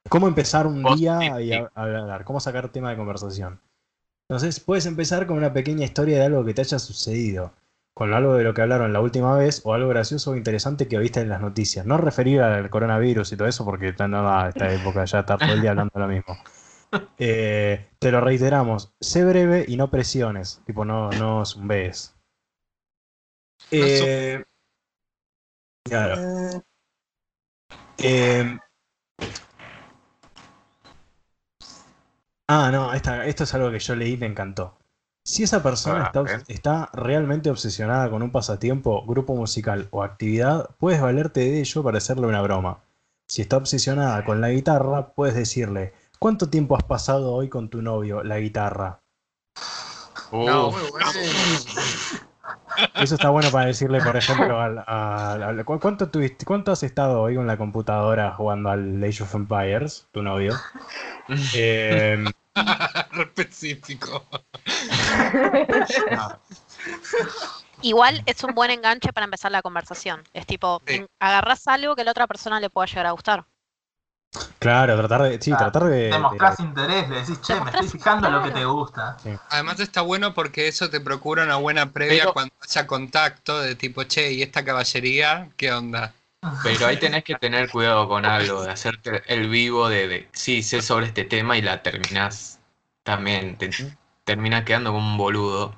cómo empezar un Post día y a- hablar, cómo sacar tema de conversación. Entonces puedes empezar con una pequeña historia de algo que te haya sucedido, con algo de lo que hablaron la última vez o algo gracioso o interesante que viste en las noticias. No referir al coronavirus y todo eso porque ya no da esta época ya estar todo el día hablando lo mismo. Eh, te lo reiteramos, sé breve y no presiones, tipo no, no zumbes. Eh, claro. Eh, ah, no, esta- esto es algo que yo leí y me encantó. Si esa persona Ah, está, realmente obsesionada con un pasatiempo, grupo musical o actividad, puedes valerte de ello para hacerle una broma. Si está obsesionada con la guitarra, puedes decirle, ¿cuánto tiempo has pasado hoy con tu novio, la guitarra? No, bueno. Eso está bueno para decirle, por ejemplo, al, al- al- ¿cu- ¿cuánto, tuviste, ¿cuánto has estado hoy con la computadora jugando al Age of Empires, tu novio? Eh, Específico. Igual es un buen enganche para empezar la conversación. Es tipo, Sí. agarrás algo que a la otra persona le pueda llegar a gustar. claro, tratar de, sí, Ah, tratar de, Te mostrás de- interés, le decís, che, me estoy fijando en lo que claro. te gusta. Además está bueno porque eso te procura una buena previa Pero- cuando haya contacto de tipo, che, ¿y esta caballería? ¿Qué onda? Pero ahí tenés que tener cuidado con algo, de hacerte el vivo de, de sí, sé sobre este tema y la terminás también, te terminás quedando como un boludo.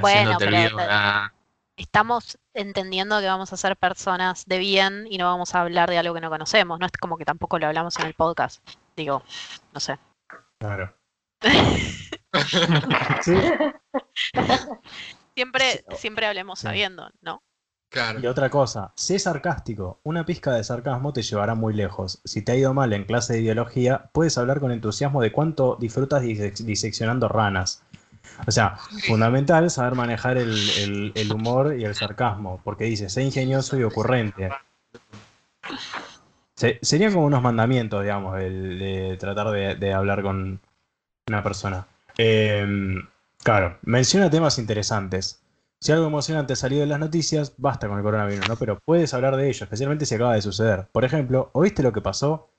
Bueno, Haciéndote el pero vivo, ah, Estamos entendiendo que vamos a ser personas de bien y no vamos a hablar de algo que no conocemos. No es como que tampoco lo hablamos en el podcast. Digo, no sé. Claro. Sí, Siempre, siempre hablemos Sí. sabiendo, ¿no? Claro. y otra cosa, sé sarcástico. Una pizca de sarcasmo te llevará muy lejos. Si te ha ido mal en clase de biología, puedes hablar con entusiasmo de cuánto disfrutas disec- diseccionando ranas. O sea, fundamental saber manejar el, el- el humor y el sarcasmo, porque dice, sé ingenioso y ocurrente. Se- serían como unos mandamientos, digamos, el de tratar de, de hablar con una persona. Em, claro, menciona temas interesantes. Si algo emocionante ha salido en las noticias, basta con el coronavirus, ¿no? Pero puedes hablar de ello, especialmente si acaba de suceder. Por ejemplo, ¿oíste lo que pasó?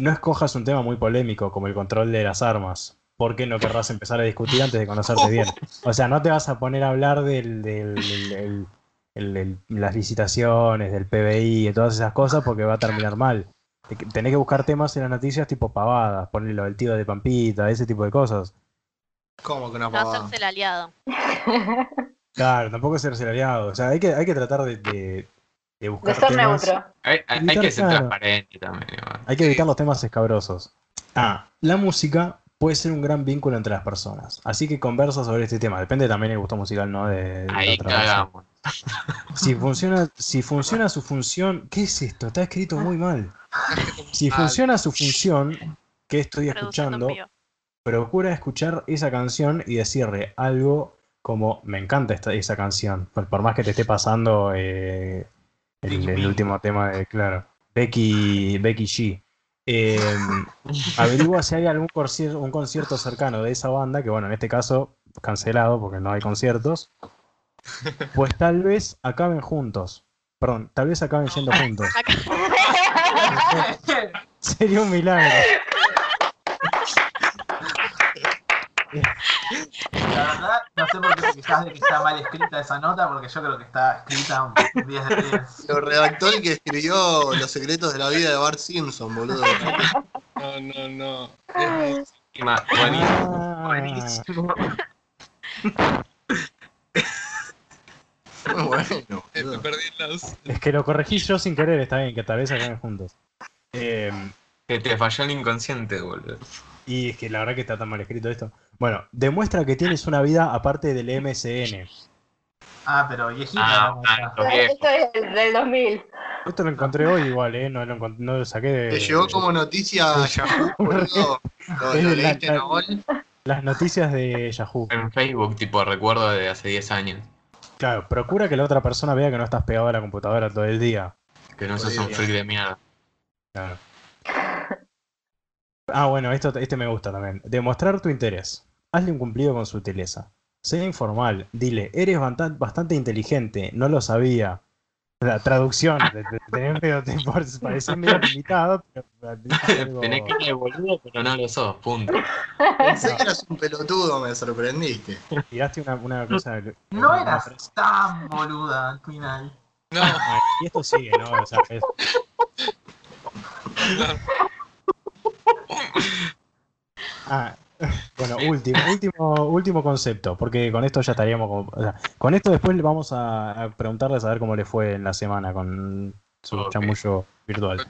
No escojas un tema muy polémico como el control de las armas, porque no querrás empezar a discutir antes de conocerte bien. O sea, no te vas a poner a hablar del, del- del- el- el- el- las licitaciones, del PBI y todas esas cosas porque va a terminar mal. Te- Tenés que buscar temas en las noticias tipo pavadas, ponerle lo del tío de Pampita, ese tipo de cosas. ¿Cómo que una No hacerse el aliado. Claro, tampoco ser aliado. O sea, hay que, hay que tratar de, de, de buscar De ser temas. neutro. hay, hay- hay Evitar, que ser claro. transparente también. igual. Hay que evitar los temas escabrosos. Ah, la música puede ser un gran vínculo entre las personas. Así que conversa sobre este tema. Depende también del gusto musical, ¿no? De, de la Ahí cagamos. Si funciona, si funciona su función. ¿Qué es esto? Está escrito muy mal. Si Ah, funciona su función, que estoy escuchando, procura escuchar esa canción y decirle algo como me encanta esta, esa canción. Por, por más que te esté pasando eh, el, último tema de, claro, Becky, Becky G. Eh, averigua si hay algún concierto, un concierto cercano de esa banda, que bueno, en este caso cancelado porque no hay conciertos. Pues tal vez acaben juntos. Perdón, tal vez acaben yendo juntos. Sería un milagro. La verdad, no sé por qué te quejas de que está mal escrita esa nota, porque yo creo que está escrita un 10 de 10. Lo redactó el que escribió Los secretos de la vida de Bart Simpson, boludo. No, no, no. Es Buenísimo. Buenísimo. Muy bueno, Eh, me perdí las. es que lo corregí yo sin querer, está bien, que tal vez acaben juntos. Eh, Que te falló el inconsciente, boludo. y es que la verdad que está tan mal escrito esto. Bueno, demuestra que tienes una vida aparte del MSN. Ah, pero viejita. Ah, nota. tanto viejo. Esto es del, del 2000. Esto lo encontré hoy igual, ¿eh? No lo, no lo saqué de... Te llegó como noticia a Yahoo, boludo. ¿Lo, leíste, Nahuel? Las noticias de Yahoo. En Facebook, tipo, recuerdo de hace 10 años. Claro, procura que la otra persona vea que no estás pegado a la computadora todo el día. Que no sos un freak de mierda. Claro. Ah, bueno, esto, este me gusta también. Demostrar tu interés. Hazle un cumplido con sutileza. Sé informal. Dile, eres bastante inteligente. No lo sabía. La traducción. de- de- Tenés medio, parecés medio limitado, pero... algo- Tenés que ir de boludo, pero no lo sos, punto. Pensé que eras un pelotudo, me sorprendiste. Tiraste una, una cosa... No una eras frase. tan boluda al final. No, Ah, Y esto sigue, ¿no? O sea, es- Ah, bueno, último, último, último concepto, porque con esto ya estaríamos como, o sea, con esto después le vamos a, a preguntarles a ver cómo le fue en la semana con su Ok. chamullo virtual.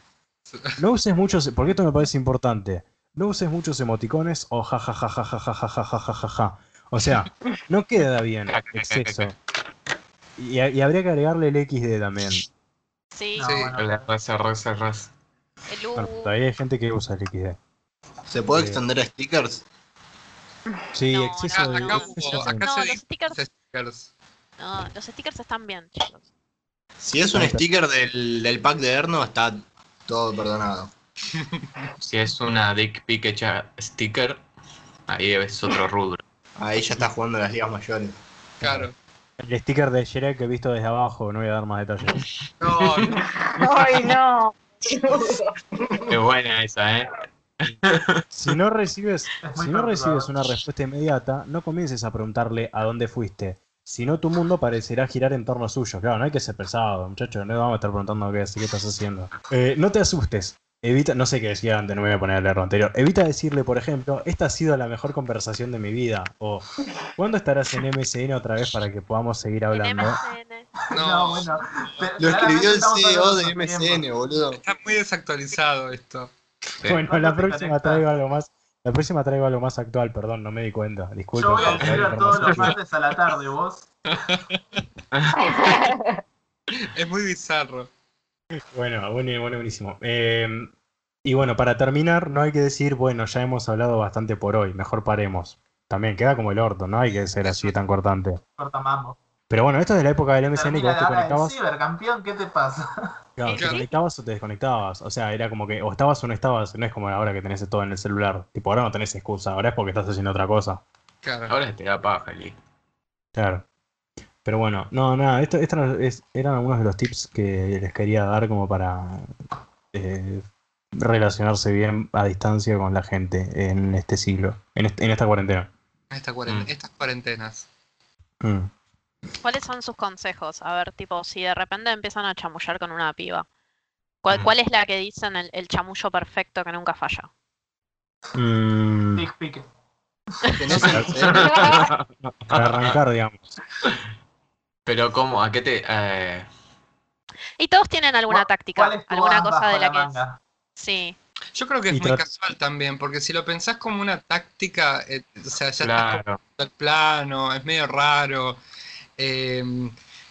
No uses muchos, porque esto me parece importante. No uses muchos emoticones o ja ja ja ja ja ja ja ja ja ja ja ja. O sea, no queda bien exceso. Y, y habría que agregarle el XD también. Sí, No, Sí. bueno. La raza, raza, raza. el U. Bueno, todavía hay gente que usa el XD. ¿Se puede Eh, extender a stickers? Sí, No, exceso acá, de acá, exceso hubo- de- acá No, se los stickers, stickers. no, los stickers están bien, chicos. Si es un sticker del, del pack de Erno, está todo perdonado. Si es una dick pic hecha sticker, ahí es otro rubro. Ahí ya está jugando las ligas mayores. Claro. El sticker de Shrek que he visto desde abajo, no voy a dar más detalles. No, no. Ay, no. Qué buena esa, ¿eh? Si no recibes, si no recibes una respuesta inmediata, no comiences a preguntarle a dónde fuiste. Si no, tu mundo parecerá girar en torno suyo. Claro, no hay que ser pesado, muchachos. No vamos a estar preguntando qué, qué estás haciendo. Eh, no te asustes. Evita, no sé qué decía antes, no me voy a poner a leer lo anterior. Evita decirle, por ejemplo, esta ha sido la mejor conversación de mi vida. O, ¿cuándo estarás en MSN otra vez para que podamos seguir hablando? MSN. No, No, bueno. Lo escribió el CEO de MSN, tiempos. boludo. está muy desactualizado esto. Sí. Bueno, No la próxima traigo algo más. La próxima traigo algo más actual, perdón, no me di cuenta. Disculpen. Yo voy a escribir todos los martes a la tarde, vos. Es muy bizarro. Bueno, bueno, bueno, buenísimo. Eh, y bueno, para terminar, no hay que decir, bueno, ya hemos hablado bastante por hoy, mejor paremos. También queda como el orto, no hay que ser así tan cortante. Corta mambo. Pero bueno, esto es de la época del MSN que vos te conectabas, ciber, campeón, ¿qué te pasa? claro, te conectabas o te desconectabas. O sea, era como que o estabas o no estabas, no es como ahora que tenés todo en el celular. Tipo, ahora no tenés excusa, ahora es porque estás haciendo otra cosa. Claro. Ahora te da paja, Lee. Claro. Pero bueno, no, nada, esto, esto era- es- eran algunos de los tips que les quería dar como para eh, relacionarse bien a distancia con la gente en este siglo, en, este- en esta cuarentena. Esta Mm. Estas cuarentenas. Mm. ¿Cuáles son sus consejos? A ver, tipo, si de repente empiezan a chamullar con una piba. ¿Cuál, Mm. cuál es la que dicen el, el chamullo perfecto que nunca falla? Mm, Big pique. ¿Tenés el para arrancar, digamos. Pero, ¿cómo? ¿A qué te.? Eh, Y todos tienen alguna ¿Cuál- táctica, alguna cosa de la que. manga? Sí. Yo creo que es muy casual también, porque si lo pensás como una táctica, eh, o sea, ya está Claro. al plano, es medio raro. Eh,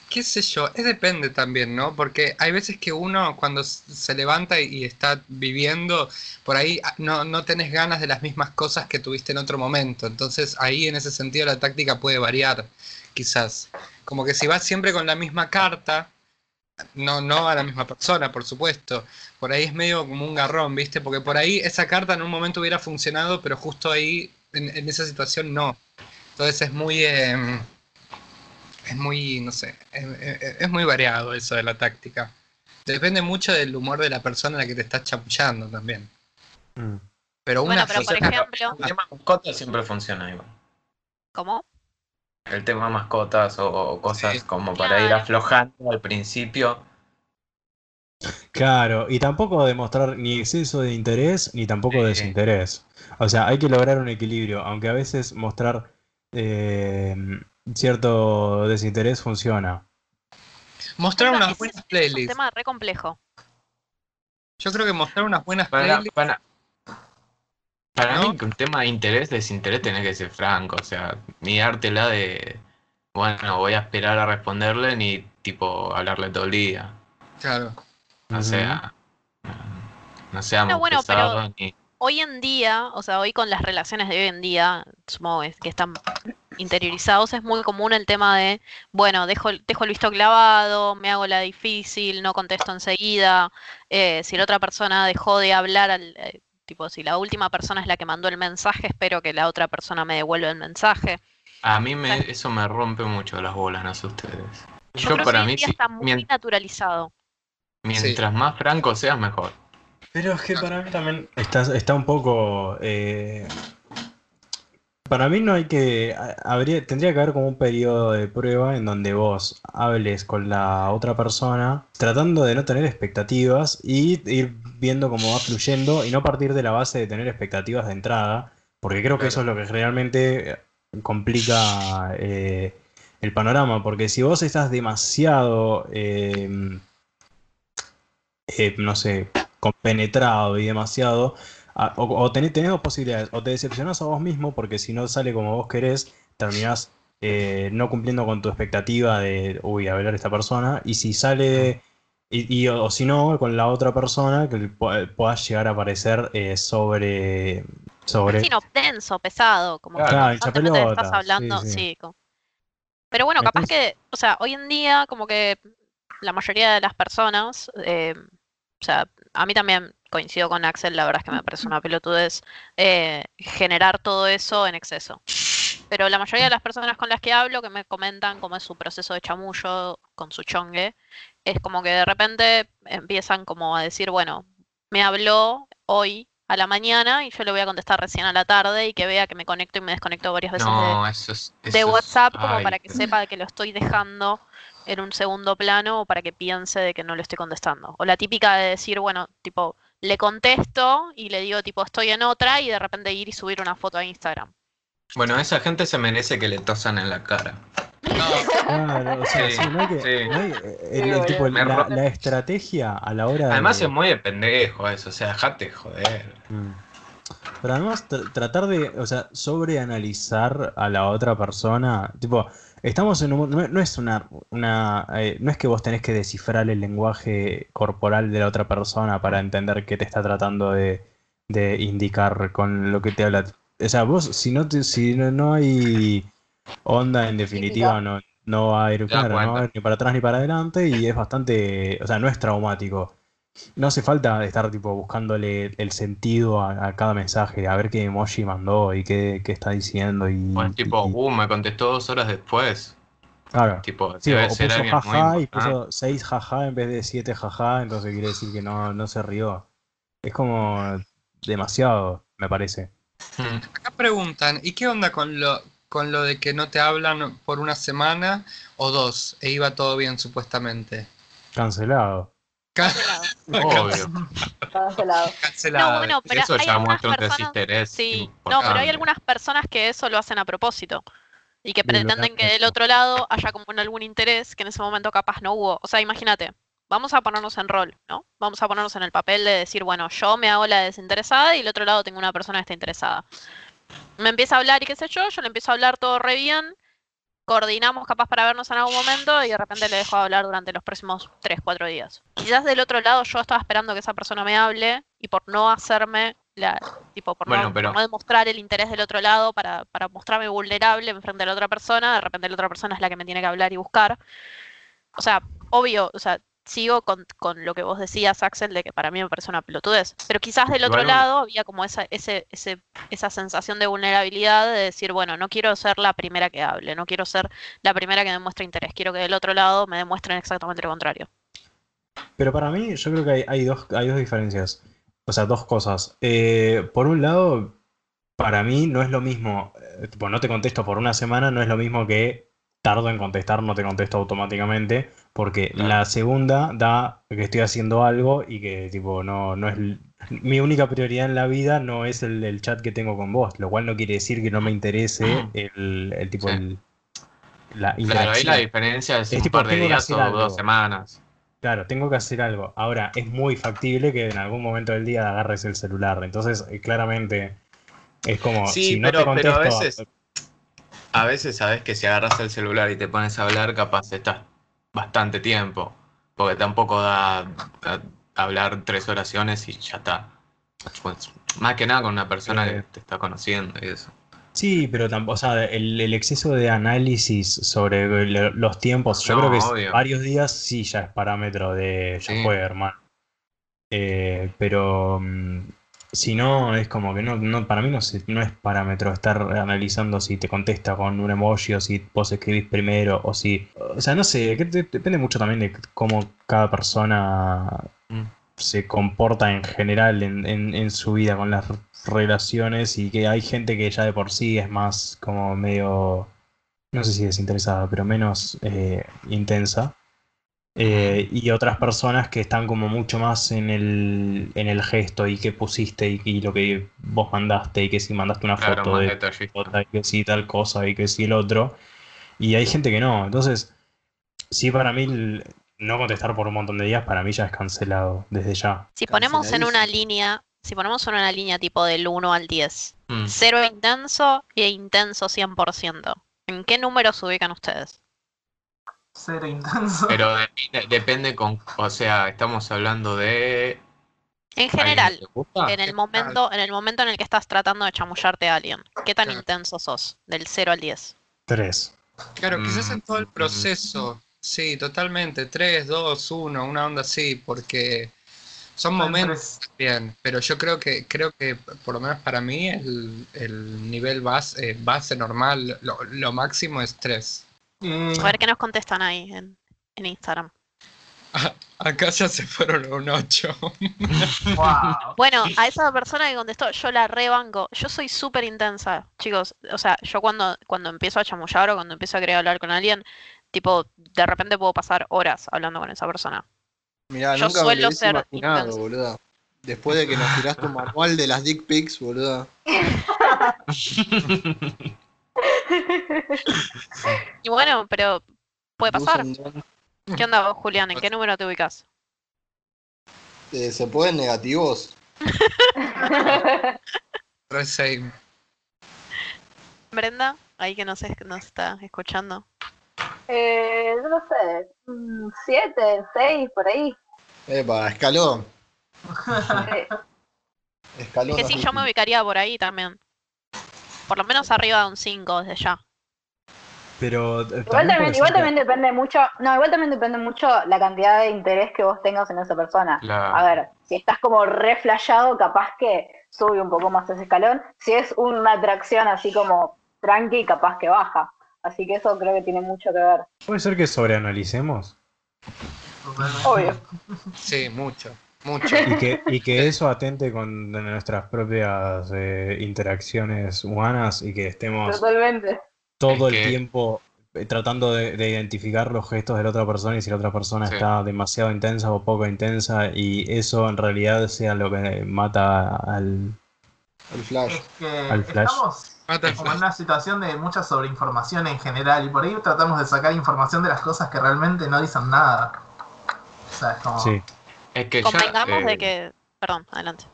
qué sé yo, es depende también, ¿no? Porque hay veces que uno cuando se levanta y, está viviendo, por ahí ah, no, no tenés ganas de las mismas cosas que tuviste en otro momento. Entonces ahí en ese sentido la táctica puede variar, quizás. Como que si vas siempre con la misma carta, no, no a la misma persona, por supuesto. Por ahí es medio como un garrón, ¿viste? Porque por ahí esa carta en un momento hubiera funcionado, pero justo ahí, en, esa situación, no. Entonces es muy, eh, es muy, no sé, es, es- es muy variado eso de la táctica. Depende mucho del humor de la persona a la que te estás chapuchando también. Mm. Pero Bueno, una pero por ejemplo, El tema mascotas siempre funciona igual. ¿cómo? El tema mascotas o, o cosas Sí. como para ir aflojando al principio. Claro, y tampoco demostrar ni exceso de interés ni tampoco desinterés. O sea, hay que lograr un equilibrio, aunque a veces mostrar eh, cierto desinterés funciona. mostrar unas buenas Es un playlists. tema re complejo. Yo creo que mostrar unas buenas Para, playlists. para, para ¿No? mí, que un tema de interés, desinterés, tenés que ser franco. O sea, ni dártela de. Bueno, voy a esperar a responderle, ni tipo hablarle todo el día. Claro. O sea, no seamos No, bueno, pero- ni. Hoy en día, o sea, hoy con las relaciones de hoy en día, supongo que están interiorizados, es muy común el tema de, bueno, dejo, el- dejo el visto clavado, me hago la difícil, no contesto enseguida, eh, si la otra persona dejó de hablar, al- eh, tipo, si la última persona es la que mandó el mensaje, espero que la otra persona me devuelva el mensaje. A mí me, eso me rompe mucho las bolas, no sé ustedes. Yo, Yo creo que para mí, sí, está muy naturalizado. mientras más franco seas, mejor. Pero es que para mí también está, está un poco... eh, para mí no hay que... ha- Habría, tendría que haber como un periodo de prueba en donde vos hables con la otra persona tratando de no tener expectativas y ir viendo cómo va fluyendo y no partir de la base de tener expectativas de entrada, porque creo que eso es lo que realmente complica eh, el panorama, porque si vos estás demasiado... eh, eh, no sé, compenetrado y demasiado, a- o, o tenés, tenés dos posibilidades, o te decepcionás a vos mismo porque si no sale como vos querés, terminás eh, no cumpliendo con tu expectativa de, uy, a ver a esta persona, y si sale, y, y- o, si no, con la otra persona, que pu- puedas llegar a parecer eh, sobre, sobre... Sí, no, denso, pesado, como que Claro, constantemente le estás hablando, sí, sí. sí. co- Pero bueno, capaz que, o sea, hoy en día como que la mayoría de las personas, eh, o sea, a mí también coincido con Axel, la verdad es que me parece una pelotudez eh, generar todo eso en exceso. Pero la mayoría de las personas con las que hablo, que me comentan cómo es su proceso de chamullo con su chongue, es como que de repente empiezan como a decir, bueno, me habló hoy a la mañana y yo le voy a contestar recién a la tarde y que vea que me conecto y me desconecto varias veces de, No, eso es. de eso es- WhatsApp como para que sepa que lo estoy dejando en un segundo plano o para que piense de que no le estoy contestando. O la típica de decir, bueno, tipo, le contesto y le digo, tipo, estoy en otra y de repente ir y subir una foto a Instagram. Bueno, esa gente se merece que le tosan en la cara. Claro, o sea, Sí, sí, no hay que- sí. no hay- el- el tipo, Me la, estrategia a la hora Además de... es muy de pendejo eso, o sea, dejate joder. Mm. Pero además tr- tratar de, o sea, sobreanalizar a la otra persona, tipo, estamos en un, no, no es una, una eh, no es que vos tenés que descifrar el lenguaje corporal de la otra persona para entender qué te está tratando de, de indicar con lo que te habla. O sea, vos si no te, si no, no hay onda en definitiva, no, no va a ir, claro, no va a ir ni para atrás ni para adelante y es bastante, o sea, no es traumático. No hace falta estar tipo buscándole el sentido a, a cada mensaje, a ver qué emoji mandó y qué, qué está diciendo y, O es tipo, y- uh, me contestó dos horas después. claro. Tipo, Sí, o, puso jaja y puso seis jaja en vez de siete jaja, entonces quiere decir que no, no se rió. Es como demasiado, me parece. Acá preguntan, ¿y qué onda con lo, con lo de que no te hablan por una semana o dos? E iba todo bien supuestamente. Cancelado. Obvio. Cancelado. Cancelado. No, bueno, pero Eso hay ya algunas muestra un personas, desinterés. sí, no, pero hay algunas personas que eso lo hacen a propósito y que pretenden que del otro lado haya como algún interés que en ese momento capaz no hubo. O sea, imagínate, vamos a ponernos en rol, ¿no? Vamos a ponernos en el papel de decir, bueno, yo me hago la desinteresada y del otro lado tengo una persona que está interesada. Me empieza a hablar y qué sé yo, yo le empiezo a hablar todo re bien, coordinamos capaz para vernos en algún momento y de repente le dejo de hablar durante los próximos 3, 4 días. Quizás del otro lado yo estaba esperando que esa persona me hable y por no hacerme la, tipo, por, Bueno, no, por pero- no demostrar el interés del otro lado para, para mostrarme vulnerable en frente a la otra persona, de repente la otra persona es la que me tiene que hablar y buscar. O sea, obvio, o sea, sigo con, con lo que vos decías, Axel, de que para mí me parece una pelotudez. Pero quizás del otro lado había como esa, ese, ese, esa sensación de vulnerabilidad de decir, bueno, no quiero ser la primera que hable, no quiero ser la primera que demuestre interés, quiero que del otro lado me demuestren exactamente lo contrario. Pero para mí, yo creo que hay, hay dos, hay dos diferencias. O sea, dos cosas. Eh, por un lado, para mí no es lo mismo. eh, tipo, no te contesto por una semana, no es lo mismo que tardo en contestar, no te contesto automáticamente. Porque Claro. la segunda da que estoy haciendo algo y que, tipo, no, no es. Mi única prioridad en la vida no es el, el chat que tengo con vos, lo cual no quiere decir que no me interese el, el tipo, Sí. el, la Claro, ahí la diferencia es, Es un tipo, par de días o algo. dos semanas. Claro, tengo que hacer algo. Ahora, es muy factible que en algún momento del día agarres el celular. Entonces, eh, claramente, es como, Sí, si no te pero- pero a contesto, veces- A veces sabes que si agarras el celular y te pones a hablar, capaz estás bastante tiempo. Porque tampoco da a- hablar tres oraciones y ya está. Pues, más que nada con una persona que Eh. te está conociendo y eso. Sí, pero tampoco, o sea, el, el exceso de análisis sobre los tiempos, yo No, creo que obvio. varios días sí ya es parámetro de ya Sí. fue, hermano. Eh, pero mm, si no, es como que no, no para mí no, se- no es parámetro estar analizando si te contesta con un emoji o si vos escribís primero o si. O sea, no sé, que depende mucho también de cómo cada persona Mm. se comporta en general en, en- en su vida con las relaciones y que hay gente que ya de por sí es más como medio, no sé si desinteresada, pero menos eh, intensa. Eh, y otras personas que están como mucho más en el, en el gesto y que pusiste y, y lo que vos mandaste y que si mandaste una Claro, foto de otra, y que sí tal cosa y que sí el otro. Y hay gente que no. Entonces, sí, para mí el no contestar por un montón de días, para mí ya es cancelado desde ya. Si ponemos en una línea, si ponemos en una línea tipo del 1 al 10, Mm. cero intenso e intenso 100%, ¿en qué número se ubican ustedes? Cero intenso. Pero depende, depende con, o sea, estamos hablando de En ¿alguien general, en el momento, en el momento en el que estás tratando de chamullarte a alguien, ¿qué tan Claro. intenso sos? Del 0 al 10. Tres. Claro, quizás en todo el Mm, proceso. Sí, totalmente. 3, 2, 1, una onda así, porque son momentos bien, pero yo creo que creo que por lo menos para mí el, el nivel base, eh, base normal, lo, lo máximo es 3. Eh, A ver qué nos contestan ahí en, en Instagram. Acá ya se fueron a un 8. wow. Bueno, a esa persona que contestó, yo la rebanco. Yo soy súper intensa, chicos. O sea, yo cuando, cuando empiezo a chamullar o cuando empiezo a querer hablar con alguien, tipo, de repente puedo pasar horas hablando con esa persona. Mirá, Yo nunca suelo ser imaginado, boludo. Después de que nos tiraste un manual de las dick pics, boludo. Y bueno, pero puede pasar. ¿Qué onda vos, Julián? ¿En qué número te ubicas? Eh, ¿Se pueden negativos? Re same. Brenda, ahí que nos, es- nos está escuchando. eh, yo no sé, un siete, seis, por ahí. Epa, escaló. Escaló. Es que sí, yo me ubicaría por ahí también. Por lo menos arriba de un 5 desde ya. Pero eh, Igual también igual que- también depende mucho, no, igual también depende mucho la cantidad de interés que vos tengas en esa persona. Claro. A ver, si estás como re flashado, capaz que sube un poco más ese escalón. Si es una atracción así como tranqui, capaz que baja. Así que eso creo que tiene mucho que ver. puede ser que sobreanalicemos. Obvio. Sí, mucho. Mucho. y que, y que eso atente con nuestras propias eh, interacciones humanas y que estemos Totalmente. todo Es el que- tiempo eh, tratando de, de identificar los gestos de la otra persona y si la otra persona Sí. está demasiado intensa o poco intensa y eso en realidad sea lo que mata al... El flash. Es que Al flash. estamos Mata como en una situación de mucha sobreinformación en general y por ahí tratamos de sacar información de las cosas que realmente no dicen nada. O sea, es como. Sí. Es que ya. Convengamos eh, de que. Perdón, adelante.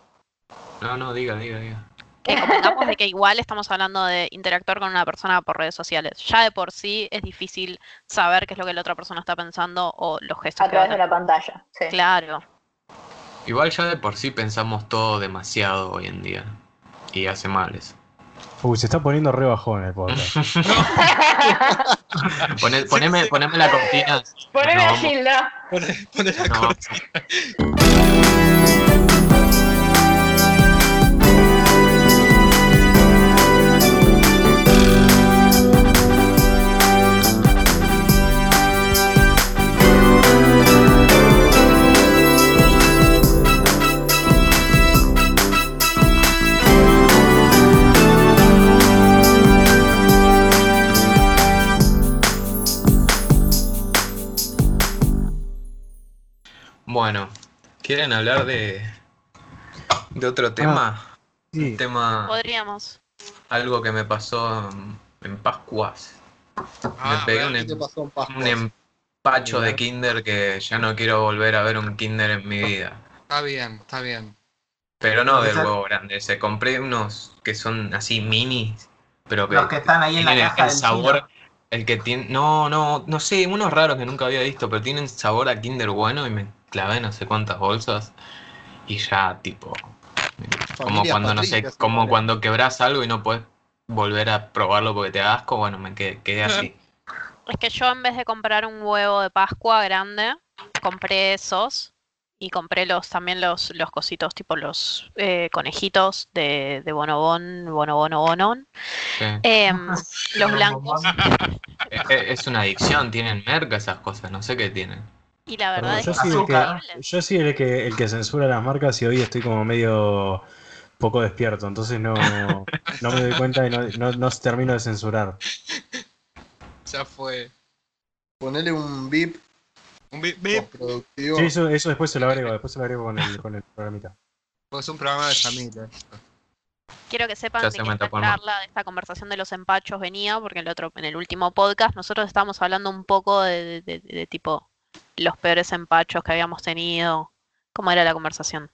No, no, diga, diga, diga. Que convengamos de que igual estamos hablando de interactuar con una persona por redes sociales. Ya de por sí es difícil saber qué es lo que la otra persona está pensando o los gestos A que través de la pantalla. Sí. Claro. Igual ya de por sí pensamos todo demasiado hoy en día. Y hace mal eso. Uy, se está poniendo re bajón el podcast. Poné- poneme, poneme la cortina. Poneme No, a vamos. Gilda. Pone, pone la No, cortina. ¿quieren hablar de, de otro tema? Sí. Un tema, Podríamos. algo que me pasó en, en Pascuas. Ah, me pegué un, em- ¿Qué te pasó en Pascua? un empacho de kinder que ya no quiero volver a ver un kinder en mi vida. Está bien, está bien. Pero no del huevo grande, se compré unos que son así mini, pero que Los que están ahí en la tienen caja el del sabor, chino. el que tiene, no, no, no sé, unos raros que nunca había visto, pero tienen sabor a Kinder bueno y me clavé no sé cuántas bolsas y ya tipo, como cuando no sé, como cuando quebras algo y no puedes volver a probarlo porque te da asco, bueno, me quedé, quedé así. Es que yo en vez de comprar un huevo de Pascua grande, compré esos y compré los también los, los cositos tipo los eh, conejitos de, de bonobón, bonobón o bonón. Sí. Em, los blancos. Es, es una adicción, tienen merca esas cosas, no sé qué tienen. Y la Perdón, verdad yo es que que, yo soy el que, el que censura las marcas y hoy estoy como medio poco despierto, entonces no, no me doy cuenta y no, no, no termino de censurar. Ya fue. Ponele un beep Un bip, bip, productivo. Sí, eso, eso después se lo agrego, después se lo agrego con el, con el programita. pues es un programa de familia. Quiero que sepan de se que esta charla de esta conversación de los empachos venía, porque en el otro, en el último podcast, nosotros estábamos hablando un poco de, de- de- de tipo los peores empachos que habíamos tenido. ¿Cómo era la conversación?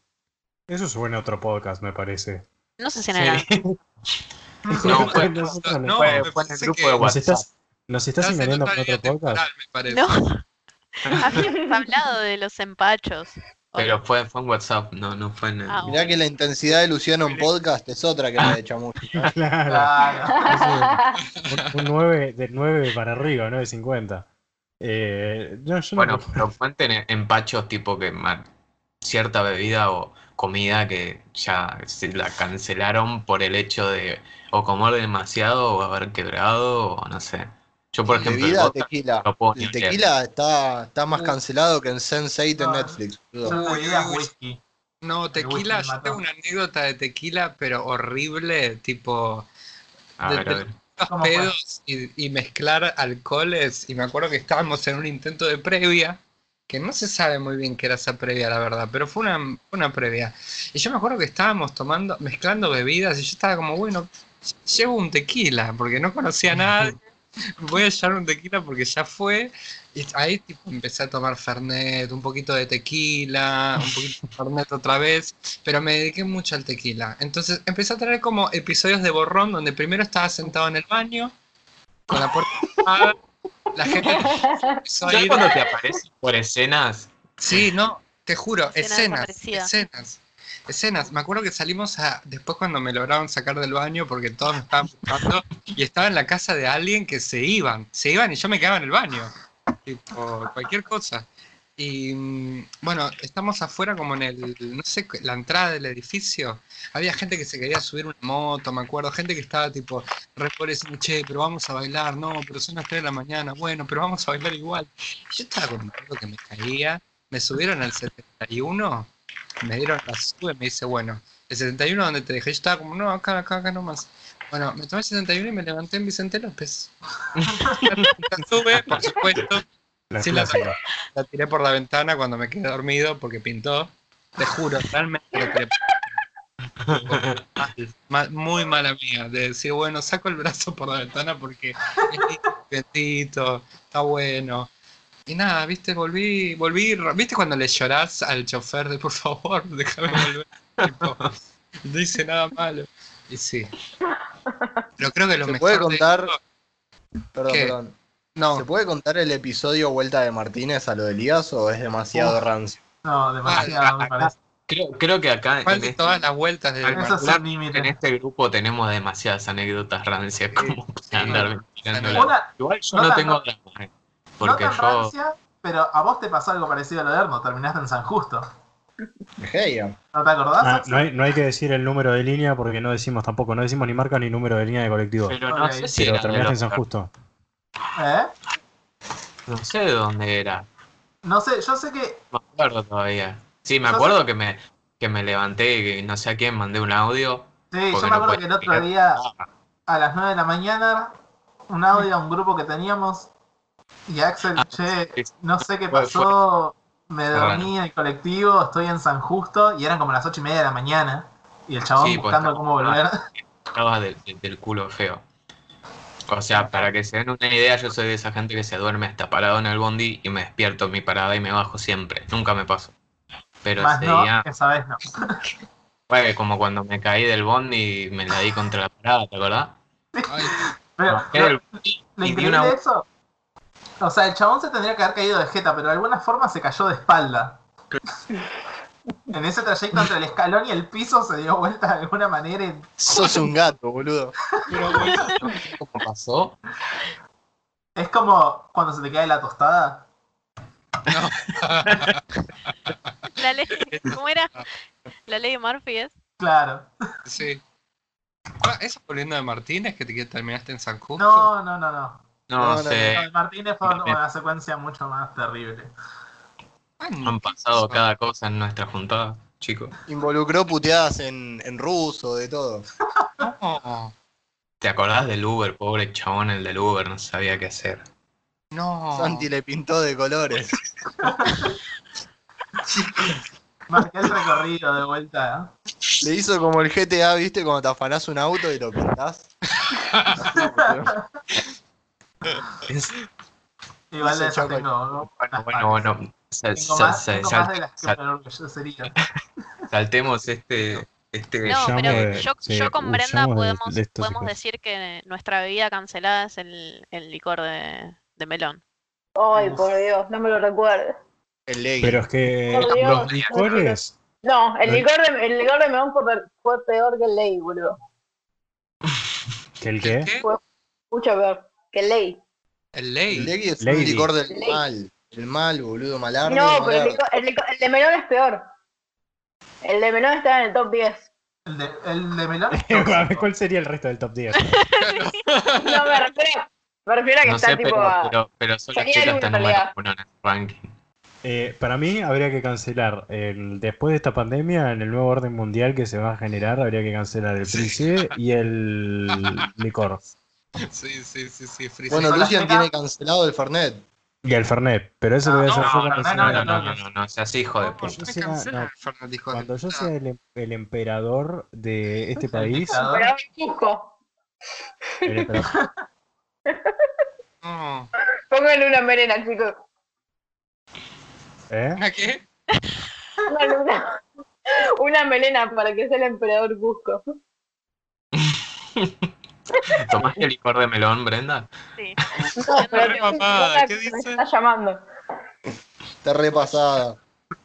Eso suena a otro podcast, me parece. No sé si en el Sí. No, fue, No, fue- me fue en el grupo que- de ¿Nos WhatsApp. estás, nos estás otra con otro podcast? me parece. No, habíamos hablado de los empachos. ¿o Pero no? fue, fue en WhatsApp, no, no fue en el... Ah, Mirá que la intensidad de Luciano en podcast es otra que la de Chamucho. ¿eh? Claro. Claro. Un, un 9 de 9 para arriba, 9.50. Eh, no, no Bueno, me- pero cuenten empachos tipo que cierta bebida o comida que ya se la cancelaron por el hecho de o comer demasiado o haber quebrado o no sé. Yo, por ejemplo, el Bebida, vodka tequila. no puedo ni El tequila está, está más Uh. cancelado que en Sense8 en No. Netflix. whisky. No, tequila, yo tengo una anécdota de tequila, pero horrible, tipo A de- ver, a de- ver. Pedos y, y mezclar alcoholes. Y me acuerdo que estábamos en un intento de previa, que no se sabe muy bien qué era esa previa, la verdad, pero fue una, una previa. Y yo me acuerdo que estábamos tomando, mezclando bebidas y yo estaba como, bueno, llevo un tequila, porque no conocía nada. Voy a llevar un tequila porque ya fue. Y ahí tipo, empecé a tomar Fernet, un poquito de tequila, un poquito de Fernet otra vez, pero me dediqué mucho al tequila. Entonces empecé a tener como episodios de borrón donde primero estaba sentado en el baño, con la puerta cerrada, la gente empezó a Ya ir. cuando te aparecen por escenas, Sí, no, te juro, Escena escenas, escenas, escenas. Me acuerdo que salimos a, después cuando me lograron sacar del baño porque todos me estaban buscando y estaba en la casa de alguien que se iban, se iban y yo me quedaba en el baño, tipo, cualquier cosa. Y mm, bueno, estamos afuera como en el, no sé, la entrada del edificio. Había gente que se quería subir una moto, me acuerdo, gente que estaba tipo, eso, che, pero vamos a bailar, no, pero son las 3 de la mañana, bueno, pero vamos a bailar igual. Yo estaba con un que me caía, me subieron al 71, me dieron la sube, me dice, bueno, el 71 donde te dejé, yo estaba como, no, acá, acá, acá nomás. Bueno, me tomé el 71 y me levanté en Vicente López. la sube, por supuesto, la sí, la- clásica. la tiré por la ventana cuando me quedé dormido porque pintó. Te juro, realmente lo tiré mal, muy mala mía. De decir, bueno, saco el brazo por la ventana porque es bendito, está bueno. Y nada, viste, volví, volví, viste cuando le llorás al chofer de por favor, déjame volver. Tipo, no hice nada malo. Y sí. Pero creo que lo ¿Se mejor puede de contar? esto- Perdón, ¿Qué? perdón. No, ¿Se puede contar el episodio Vuelta de Martínez a lo de Elías o es demasiado Uf. rancio? No, demasiado, me parece. Creo, creo que acá en ¿cuál de este, todas las vueltas de en este grupo tenemos demasiadas anécdotas rancias como para andar Una, Igual yo no no tengo drama, eh, porque no tan yo rancia, pero a vos te pasó algo parecido a lo de Erno, terminaste en San Justo. Heya. ¿No te acordás? Ah, no, hay, no hay que decir el número de línea porque no decimos tampoco, no decimos ni marca ni número de línea de colectivo. pero no Ok. sé si Pero terminaste en San Justo. ¿Eh? No sé de dónde era. No sé, yo sé que No me acuerdo todavía. Sí, me Yo acuerdo que me, que me levanté y que no sé a quién mandé un audio. Sí, yo me acuerdo que el otro día a las 9 de la mañana, un audio a un grupo que teníamos y Axel, Ah, che, sí, sí. no sé qué pasó, me dormí en el colectivo, estoy en San Justo y eran como las 8 y media de la mañana y el chabón Sí, pues, buscando cómo volver. Estaba del, culo feo. O sea, para que se den una idea, yo soy de esa gente que se duerme hasta parado en el bondi y me despierto en mi parada y me bajo siempre. Nunca me pasó. Pero Más ese no, día esa vez no. fue como cuando me caí del bondi y me la di contra la parada, ¿te acordás? ay, Pero, bondi Lo y di increíble una de eso. O sea, el chabón se tendría que haber caído de jeta, pero de alguna forma se cayó de espalda. En ese trayecto entre el escalón y el piso se dio vuelta de alguna manera y Sos un gato, boludo. pero ¿Cómo pasó? es como cuando se te cae la tostada. La ley, ¿cómo era? La ley de Murphy es. Claro. sí. Ah, ¿Eso volviendo de Martínez que te que terminaste en San Justo? No, no, no, no. No, No, no, sé, de Martínez fue una secuencia mucho más terrible. Han pasado cada cosa en nuestra juntada, chicos. Involucró puteadas en, en ruso, de todo. No, ¿Te acordás del Uber? Pobre chabón, el del Uber, no sabía qué hacer. no. Santi le pintó de colores. Marqué el recorrido de vuelta. ¿eh? Le hizo como el GTA, ¿viste? Cuando te afanás un auto y lo pintás. Igual de eso. Bueno, bueno, Tengo más, tengo más de las que saltemos este. este No, pero de- yo, sí, yo con uh, Brenda podemos, de podemos decir que nuestra bebida cancelada es el, el licor de, de melón. Ay, Uf. por Dios, no me lo recuerdes. El leggy. Pero es que Por Dios. los licores. No, el licor de, el licor de melón fue, pe- fue peor que el ley, boludo. ¿Que el qué? ¿Qué? Mucho peor que el ley. El El ley. es Lady. un licor del Lady. mal. El mal, boludo, malardo. No, pero el, malardo. licor- el licor- el de melón es peor. El de melón está en el top 10. El de, el de tóxico. ¿Cuál sería el resto del top 10? No, me refiero, me refiero a que No está sé, tipo pero, a- pero, pero son las chelas están en número realidad. uno en el ranking. Eh, para mí habría que cancelar, el, después de esta pandemia, en el nuevo orden mundial que se va a generar, habría que cancelar el Price y el licor. Sí, sí, sí, sí. Freezer. Bueno, Lucian tiene cancelado el Fernet. Y el Fernet, pero eso lo voy a No, hacer no, yo no, cuando no, No, no, no, no, no, no, seas hijo de No, puta. yo me sea- cancela no. el Fernet, hijo de cuando yo sea el, em- el emperador de este país, el emperador- No. Pónganle una melena, chicos. ¿eh? ¿Una qué? Una, una melena para que sea el emperador Cusco. ¿Tomaste licor de melón, Brenda? Sí. No, pero papada, me ¿qué me dice? está llamando. Está repasada.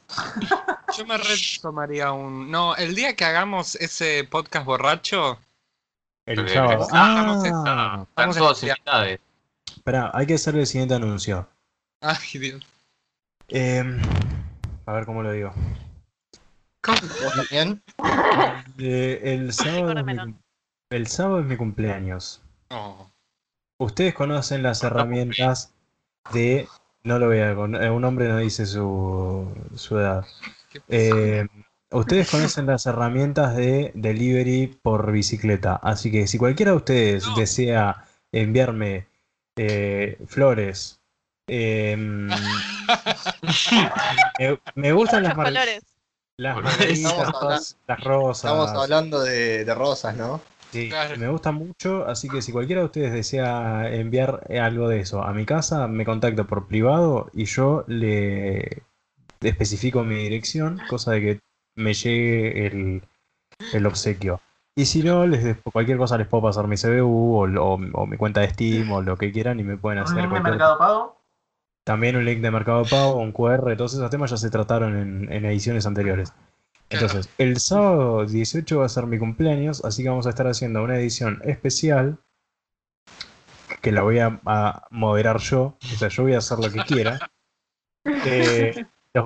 Yo me re tomaría un. No, el día que hagamos ese podcast borracho, El Eh, sábado. vamos a- Ah, todos invitados. espera, hay que hacer el siguiente anuncio. Ay, Dios. Eh, a ver cómo lo digo. ¿Vos también? Eh, el, sábado el sábado es mi cumpleaños. No. Ustedes conocen las herramientas de. No lo voy a. con- eh, Un hombre no dice su, su edad. ¿Qué pasa? Eh, ustedes conocen las herramientas de delivery por bicicleta. Así que si cualquiera de ustedes No. desea enviarme eh, flores. eh, me, me gustan las, mar- las margaritas, las rosas. Estamos hablando de, de rosas, ¿no? Sí, Claro. me gusta mucho, así que si cualquiera de ustedes desea enviar algo de eso a mi casa, me contacta por privado y yo le especifico mi dirección, cosa de que me llegue el, el obsequio. Y si no, les, cualquier cosa les puedo pasar mi CBU o, mi cuenta de Steam o lo que quieran y me pueden Un hacer link de Mercado Pago. También un link de Mercado Pago, un QR, todos esos temas ya se trataron en, en ediciones anteriores. Entonces, el sábado 18 va a ser mi cumpleaños, así que vamos a estar haciendo una edición especial que la voy a, a moderar yo, o sea, yo voy a hacer lo que quiera. Eh,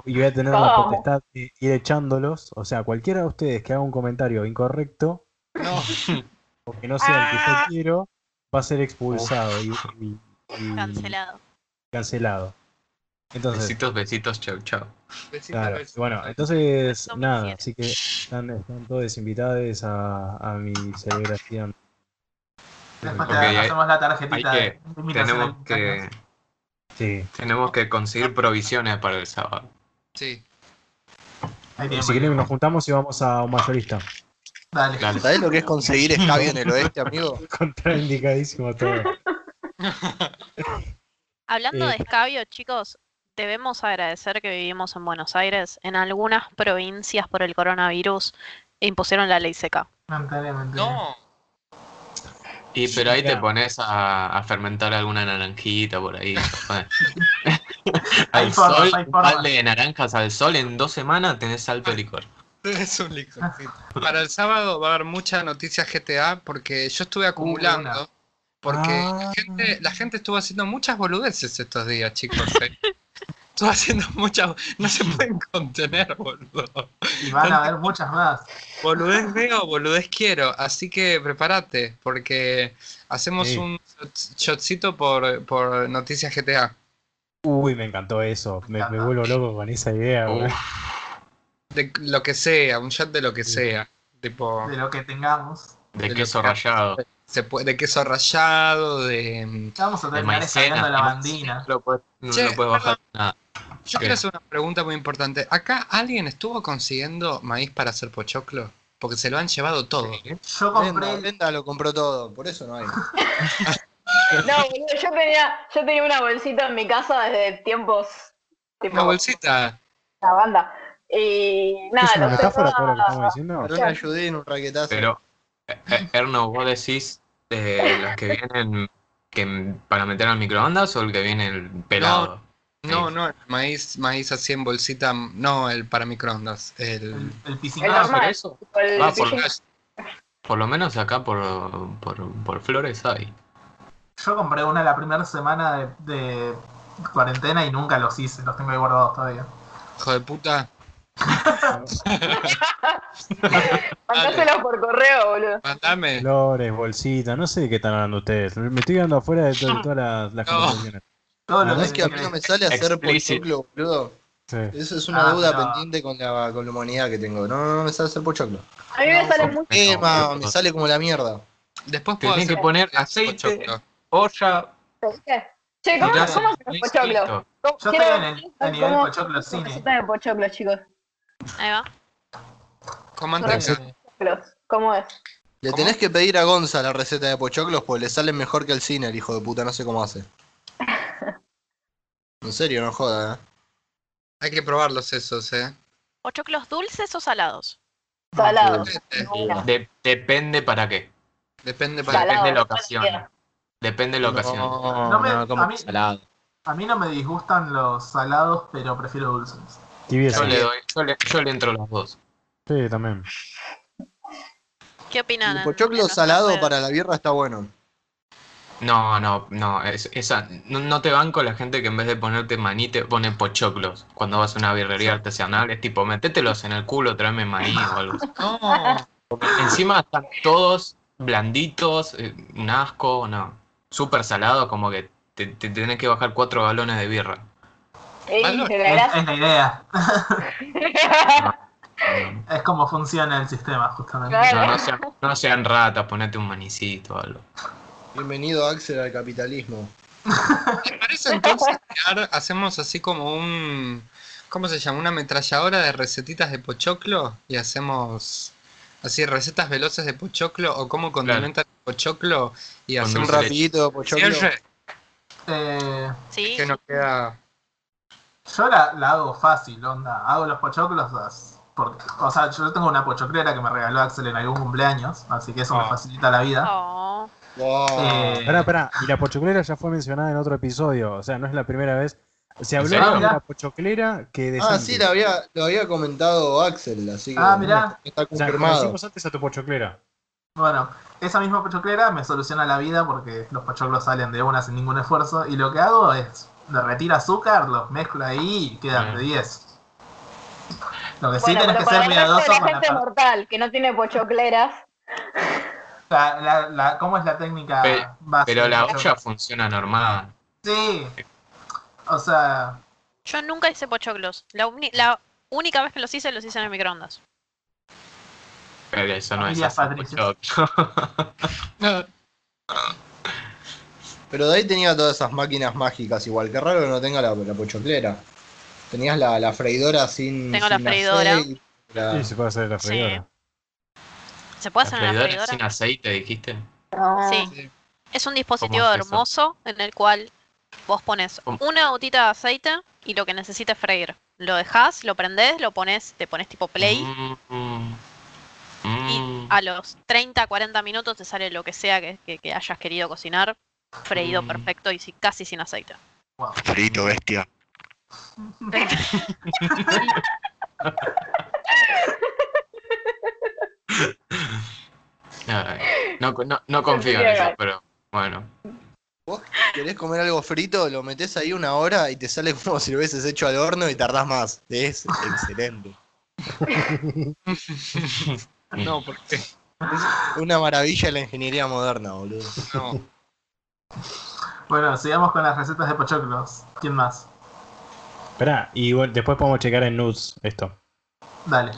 y voy a tener la potestad de ir echándolos, o sea, cualquiera de ustedes que haga un comentario incorrecto No, o que no sea el que yo quiero, va a ser expulsado y, y- y Cancelado. cancelado. Entonces, Besitos, besitos, chau, chau. besito, Claro, besito. bueno, entonces No nada, así que están, están todos invitados a, a mi celebración. Después te hay- hacemos la tarjetita de que- invitación al Tenemos que. Sí. tenemos que conseguir provisiones para el sábado. Sí. Si quieren nos juntamos y vamos a un mayorista. Dale. Dale. ¿Sabés lo que es conseguir escabio en el oeste, amigo? Contraindicadísimo todo. Hablando Eh. de escabio, chicos, debemos agradecer que vivimos en Buenos Aires. En algunas provincias por el coronavirus impusieron la ley seca. No, Y pero ahí te pones a, a fermentar alguna naranjita por ahí. Al sol, un de naranjas al sol en dos semanas tenés alto licor. es un licorcito. Para el sábado va a haber mucha noticia GTA porque yo estuve acumulando. una. Porque la, Ah. gente, la gente estuvo haciendo muchas boludeces estos días, chicos. eh. Estuvo haciendo muchas. No se pueden contener, boludo. Y van a haber muchas más. Boludez veo, boludez quiero. Así que prepárate, porque hacemos Sí. un shot- shotcito por, por noticias GTA. Uy, me encantó eso. Me, me vuelvo loco con esa idea, güey. De lo que sea, un shot de lo que sea. Tipo, De lo que tengamos. De De queso que- rallado. se puede, de queso rallado, de. Vamos a De terminar maicena. escalando la de bandina. No lo puedes, no Che, puedes bajar nada. Yo ¿Qué? quiero hacer una pregunta muy importante. ¿Acá alguien estuvo consiguiendo maíz para hacer pochoclo? Porque se lo han llevado todo. Yo compré. Brenda lo compró todo, por eso no hay. No, boludo, yo tenía, yo tenía una bolsita en mi casa desde tiempos tipo Una bolsita. la banda. Y nada, ¿Es una lo metáfora todo lo que estamos diciendo? Ayudé en un raquetazo. Pero, eh, eh, Erno, vos decís eh, los que vienen que, para meter al microondas o el que viene el pelado. No, Sí. no, el maíz, maíz así en bolsita. No, el para microondas. El. El, el. Ah, normal. por eso. el Ah, por, lo menos acá por, por, por Flores hay. Yo compré una la primera semana de, de cuarentena y nunca los hice. Los tengo ahí guardados todavía. Hijo de puta. Mandáselo por correo, boludo. Mandame. Flores, bolsita, no sé de qué están hablando ustedes. Me estoy quedando afuera de, to- de todas las, las No. conversaciones. Todo lo ¿Sabés que, que a mí no me sale hacer pochoclo, boludo? Sí. Eso es una Ah, deuda pero- pendiente con la, con la humanidad que tengo. No, no, no me sale hacer pochoclo. A mí me No, sale mucho. Eh, No, ma, pero- me sale como la mierda. Después puedo Tenés que poner pochoclo. aceite, olla, Che, ¿cómo, tirás cómo maíz, pochoclo? listo. ¿Cómo- Yo estoy en el- a nivel cómo- pochoclo cine. receta de pochoclo, chicos. Ahí va. Con manteca. Pochoclos, ¿Cómo es? Le ¿Cómo? tenés que pedir a Gonza la receta de pochoclos porque le sale mejor que el cine, el hijo de puta, no sé cómo hace. En serio, no joda, eh. Hay que probarlos esos, eh. ¿Pochoclos dulces o salados? Salados. Depende, Mira, de- depende para qué. Depende para Salado, Depende de la todo lo que ocasión. Depende de la ocasión. No, No me- no, como a mí- salado. A mí no me disgustan los salados, pero prefiero dulces. Yo le doy, yo le, yo le entro los dos. Sí, también. ¿Qué opinan? El pochoclo salado para la birra está bueno. No, no, no, es- esa, no, no te banco la gente que en vez de ponerte maní te pone pochoclos cuando vas a una birrería artesanal, es tipo, metételos en el culo, tráeme maní o algo así. No, encima están todos blanditos, eh, un asco, no. Súper salado, como que te, te tenés que bajar cuatro galones de birra. Ey, Es, la idea. No, Es como funciona el sistema, justamente. Claro. no, no sean, no sean ratas, ponete un manicito o algo. Bienvenido, Axel, al capitalismo. ¿te parece entonces crear- hacemos así como un, ¿cómo se llama? Una ametralladora de recetitas de pochoclo y hacemos, así recetas veloces de pochoclo o cómo condimentar el pochoclo y Con Un un rapidito, pochoclo. cierre Eh, Sí, que no queda. yo la, la hago fácil, onda. Hago los pochoclos. Porque, o sea, yo tengo una pochoclera que me regaló Axel en algún cumpleaños, así que eso me Ah. facilita la vida. Oh, Wow. Eh, Pará, pará. Y la pochoclera ya fue mencionada en otro episodio. O sea, no es la primera vez. Se habló de la pochoclera que de Ah, Santi. sí, lo había, lo había comentado Axel, así que Ah, mirá. está O sea, confirmado. antes a tu pochoclera. Bueno, esa misma pochoclera me soluciona la vida porque los pochoclos salen de una sin ningún esfuerzo. Y lo que hago es derretir azúcar, los mezclo ahí y quedan de 10. Lo que sí Bueno, tenés que ser cuidadoso con la, gente mortal que no tiene pochocleras, la- la- la- ¿Cómo es la técnica Pe- básica? Pero la olla funciona normal. Sí. O sea, yo nunca hice pochoclos. La, uni- la única vez que los hice, los hice en el microondas. Pero eso no es hacer. Pero de ahí tenía todas esas máquinas mágicas, igual. Qué raro que no tenga la, la pochoclera. Tenías la, la freidora sin. Tengo la freidora. aceite, la- Sí, se puede hacer la Sí. ¿Se puede La hacer en la freidora sin aceite, dijiste. no. Sí. Sí. Es un dispositivo hermoso en el cual vos pones una gotita de aceite y lo que necesites freír. Lo dejas, lo prendés, lo pones, te pones tipo play Mm, y mm, a los 30, 40 minutos te sale lo que sea que, que- que hayas querido cocinar, freído Mm. perfecto y si- casi sin aceite. wow. Frito, bestia. ay, no, no, no confío en eso, pero bueno. Vos querés comer algo frito, lo metés ahí una hora y te sale como si lo hubieses hecho al horno y tardás más. Es excelente. No, porque Es una maravilla la ingeniería moderna, boludo. no. Bueno, sigamos con las recetas de pochoclos. ¿Quién más? Esperá, y bueno, después podemos checar en nudes esto. Dale.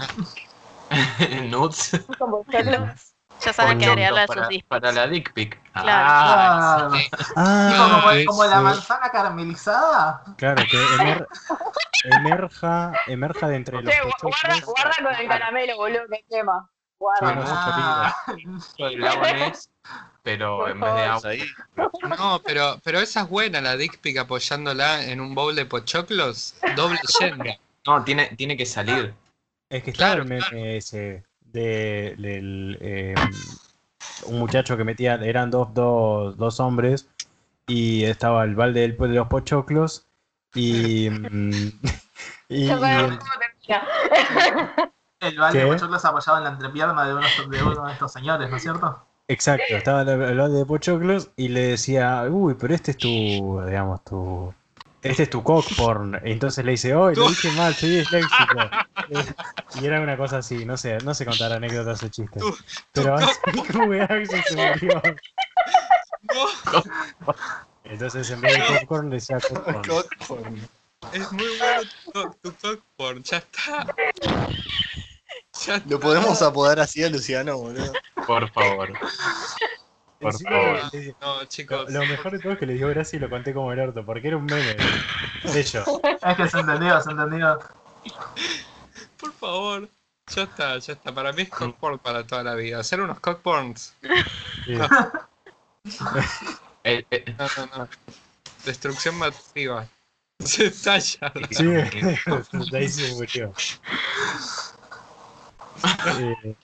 Nuts. Con pochoclos. Ya saben que Pochoclo agregarle a para, sus para la dick pic. Claro. Ah, Claro. sí. Tipo Ah, como, es- como la sí. manzana caramelizada. claro, que emer- emerja, emerja de entre los gu- guarda, guarda con el caramelo, boludo, que quema. Guarda. Ah, Ness, pero en vez de agua. No, pero, pero esa es buena, la dick pic apoyándola en un bowl de pochoclos, doble llena. No, tiene, tiene que salir. Es que estaba Claro, el meme claro. ese de, del, eh, un muchacho que metía, eran dos, dos, dos hombres y estaba el balde del- de los pochoclos y, mm, y, y el- balde ¿Qué? de pochoclos apoyado en la entrepierna de uno, de uno de estos señores, ¿no es cierto? exacto, estaba el balde de pochoclos y le decía, uy, pero este es tu, digamos, tu, este es tu cock porn. Y entonces le dice, oh, lo dije mal, soy disléxico. y era una cosa así, no sé, no sé contar anécdotas o chistes. Tu- Pero así como Axel se murió. Entonces en vez de popcorn decía popcorn. Cockporn. Es muy bueno tu, cock- tu cockporn, ya está. Ya está. Lo podemos apodar así a Luciano, boludo. Por favor. Por Encima favor. le- le- No, lo, chicos. lo mejor de todo es que le dio gracia y lo conté como el orto, porque era un meme de ellos. Es que se entendió, se entendió. Por favor. Ya está, ya está. Para mí es cockporn para toda la vida. Hacer unos cockporns. Sí. Eh, eh, No, no, no. Destrucción masiva. Se estalla. Sí, ahí se murió. Eh,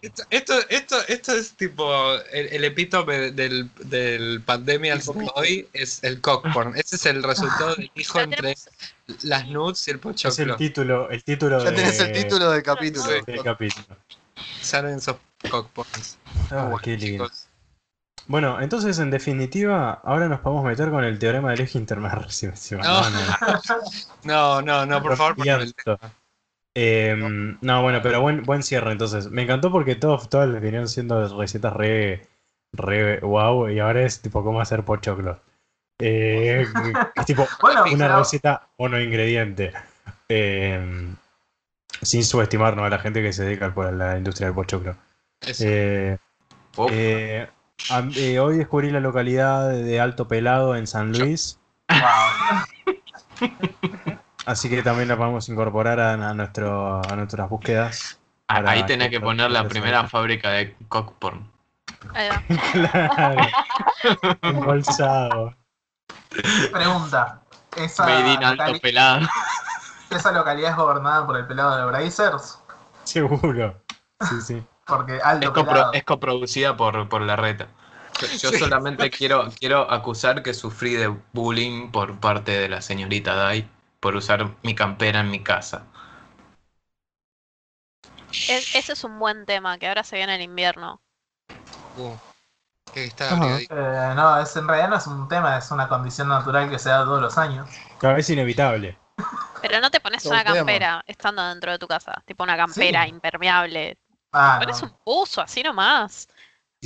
Esto, esto, esto, esto es tipo el, el epítome del, del pandemia de hoy es el cockporn. Ese es el resultado del hijo entre las nudes y el es el pochoclo. título, el título Ya de- tenés el título del capítulo. Sí. del capítulo. Salen esos cockporns. Ah, Bueno, qué lindo. chicos. Bueno, entonces en definitiva, ahora nos podemos meter con el teorema del eje intermedio. No. No, no, no, por favor, poneme el tema. Eh, no, bueno, pero buen, buen cierre entonces. Me encantó porque todos, todas les vinieron siendo recetas re, re wow y ahora es tipo cómo hacer pochoclo. Eh, es tipo Bueno, una pero- receta mono ingrediente. Eh, sin subestimarnos a la gente que se dedica a la industria del pochoclo. Eh, eh, a- eh, hoy descubrí la localidad de Alto Pelado en San Luis. Wow. Así que también la podemos incorporar a, a nuestro, a nuestras búsquedas. Ah, Ahí tenés que poner la primera fábrica de cockporn. Ahí va. Claro. Embolsado. Pregunta. ¿Esa, Made in alto locali- pelado. ¿Esa localidad es gobernada por el pelado de Brazers? Seguro. Sí, sí. Porque alto Es, copro- pelado. es coproducida por, por la reta. Yo, yo Sí. solamente quiero, quiero acusar que sufrí de bullying por parte de la señorita Dai por usar mi campera en mi casa. Es- ese es un buen tema, que ahora se viene el invierno. Uh, que está. Eh, no, es, en realidad no es un tema, es una condición natural que se da todos los años. Cada vez inevitable. Pero no te pones una tema. campera estando dentro de tu casa. Tipo una campera Sí. impermeable. Ah, Pones no. un buzo, así nomás.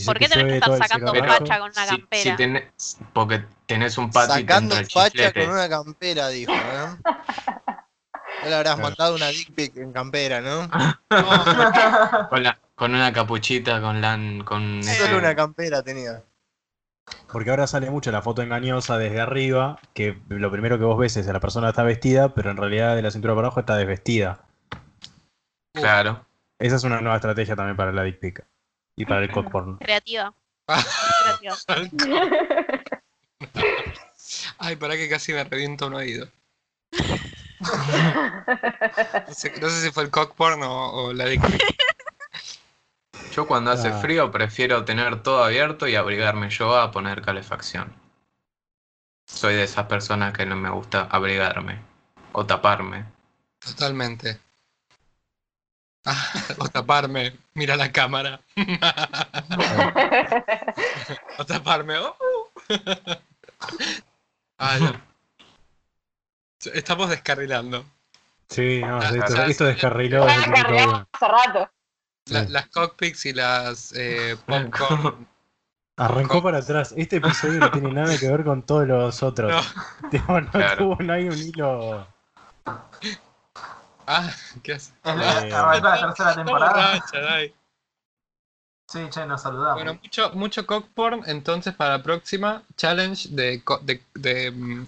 Y ¿Por qué te tenés que estar sacando facha con una Si- si campera? tenés- porque tenés un patio y Sacando el facha con una campera, dijo, ¿eh? No le habrás Claro. mandado una dick pic en campera, ¿no? Con, la- con una capuchita, con la... Con Eh. ese- Solo una campera tenía. Porque ahora sale mucho la foto engañosa desde arriba, que lo primero que vos ves es que la persona está vestida, pero en realidad de la cintura para abajo está desvestida. Claro. Esa es una nueva estrategia también para la dick pic. Y para el cockporn. Creativa. Creativa. Ay, para que casi me reviento un oído. No sé, no sé si fue el cockporn o, o la pic. Yo cuando hace Ah. frío prefiero tener todo abierto y abrigarme yo a poner calefacción. Soy de esas personas que no me gusta abrigarme o taparme. Totalmente. O taparme, mira la cámara. o taparme. oh. Ah. Estamos descarrilando. Sí, no, Ah, esto, esto descarriló desde. Hace rato. La- Sí. las cockpits y las eh, popcorn. Arrancó para atrás. Este episodio no tiene nada que ver con todos los otros. No. Tipo, no, Claro. tuvo, no hay un hilo. Ah, ¿qué hace? Es la, Eh, la tercera temporada. borracha. Sí, che, nos saludamos. Bueno, mucho, mucho cockporn, entonces para la próxima challenge de, de, de, mm,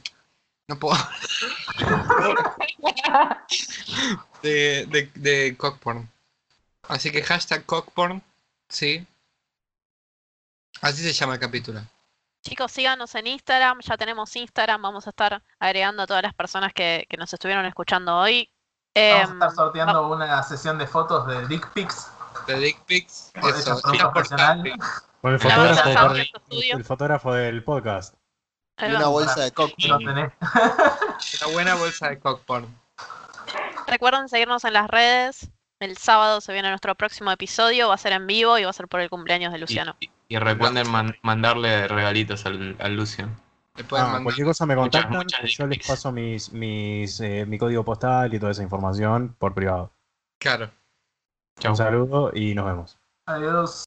no puedo de, de, de cockporn. Así que hashtag cockporn, sí. Así se llama el capítulo. Chicos, síganos en Instagram. Ya tenemos Instagram. Vamos a estar agregando a todas las personas que, que nos estuvieron escuchando hoy. Vamos a Em, estar sorteando una sesión de fotos de dick pics. De dick pics, Por eso, el fotógrafo, por- el fotógrafo del podcast. Y una bolsa de cock. Tenés. Una buena bolsa de cockporn. Recuerden seguirnos en las redes. El sábado se viene nuestro próximo episodio. Va a ser en vivo y va a ser por el cumpleaños de Luciano. y- y recuerden man- mandarle regalitos al, al Lucian. Pueden Ah, mandar. cualquier cosa me contactan. muchas yo les paso mis, mis, eh, mi código postal y toda esa información por privado. Claro. Chau. Un saludo y nos vemos. Adiós.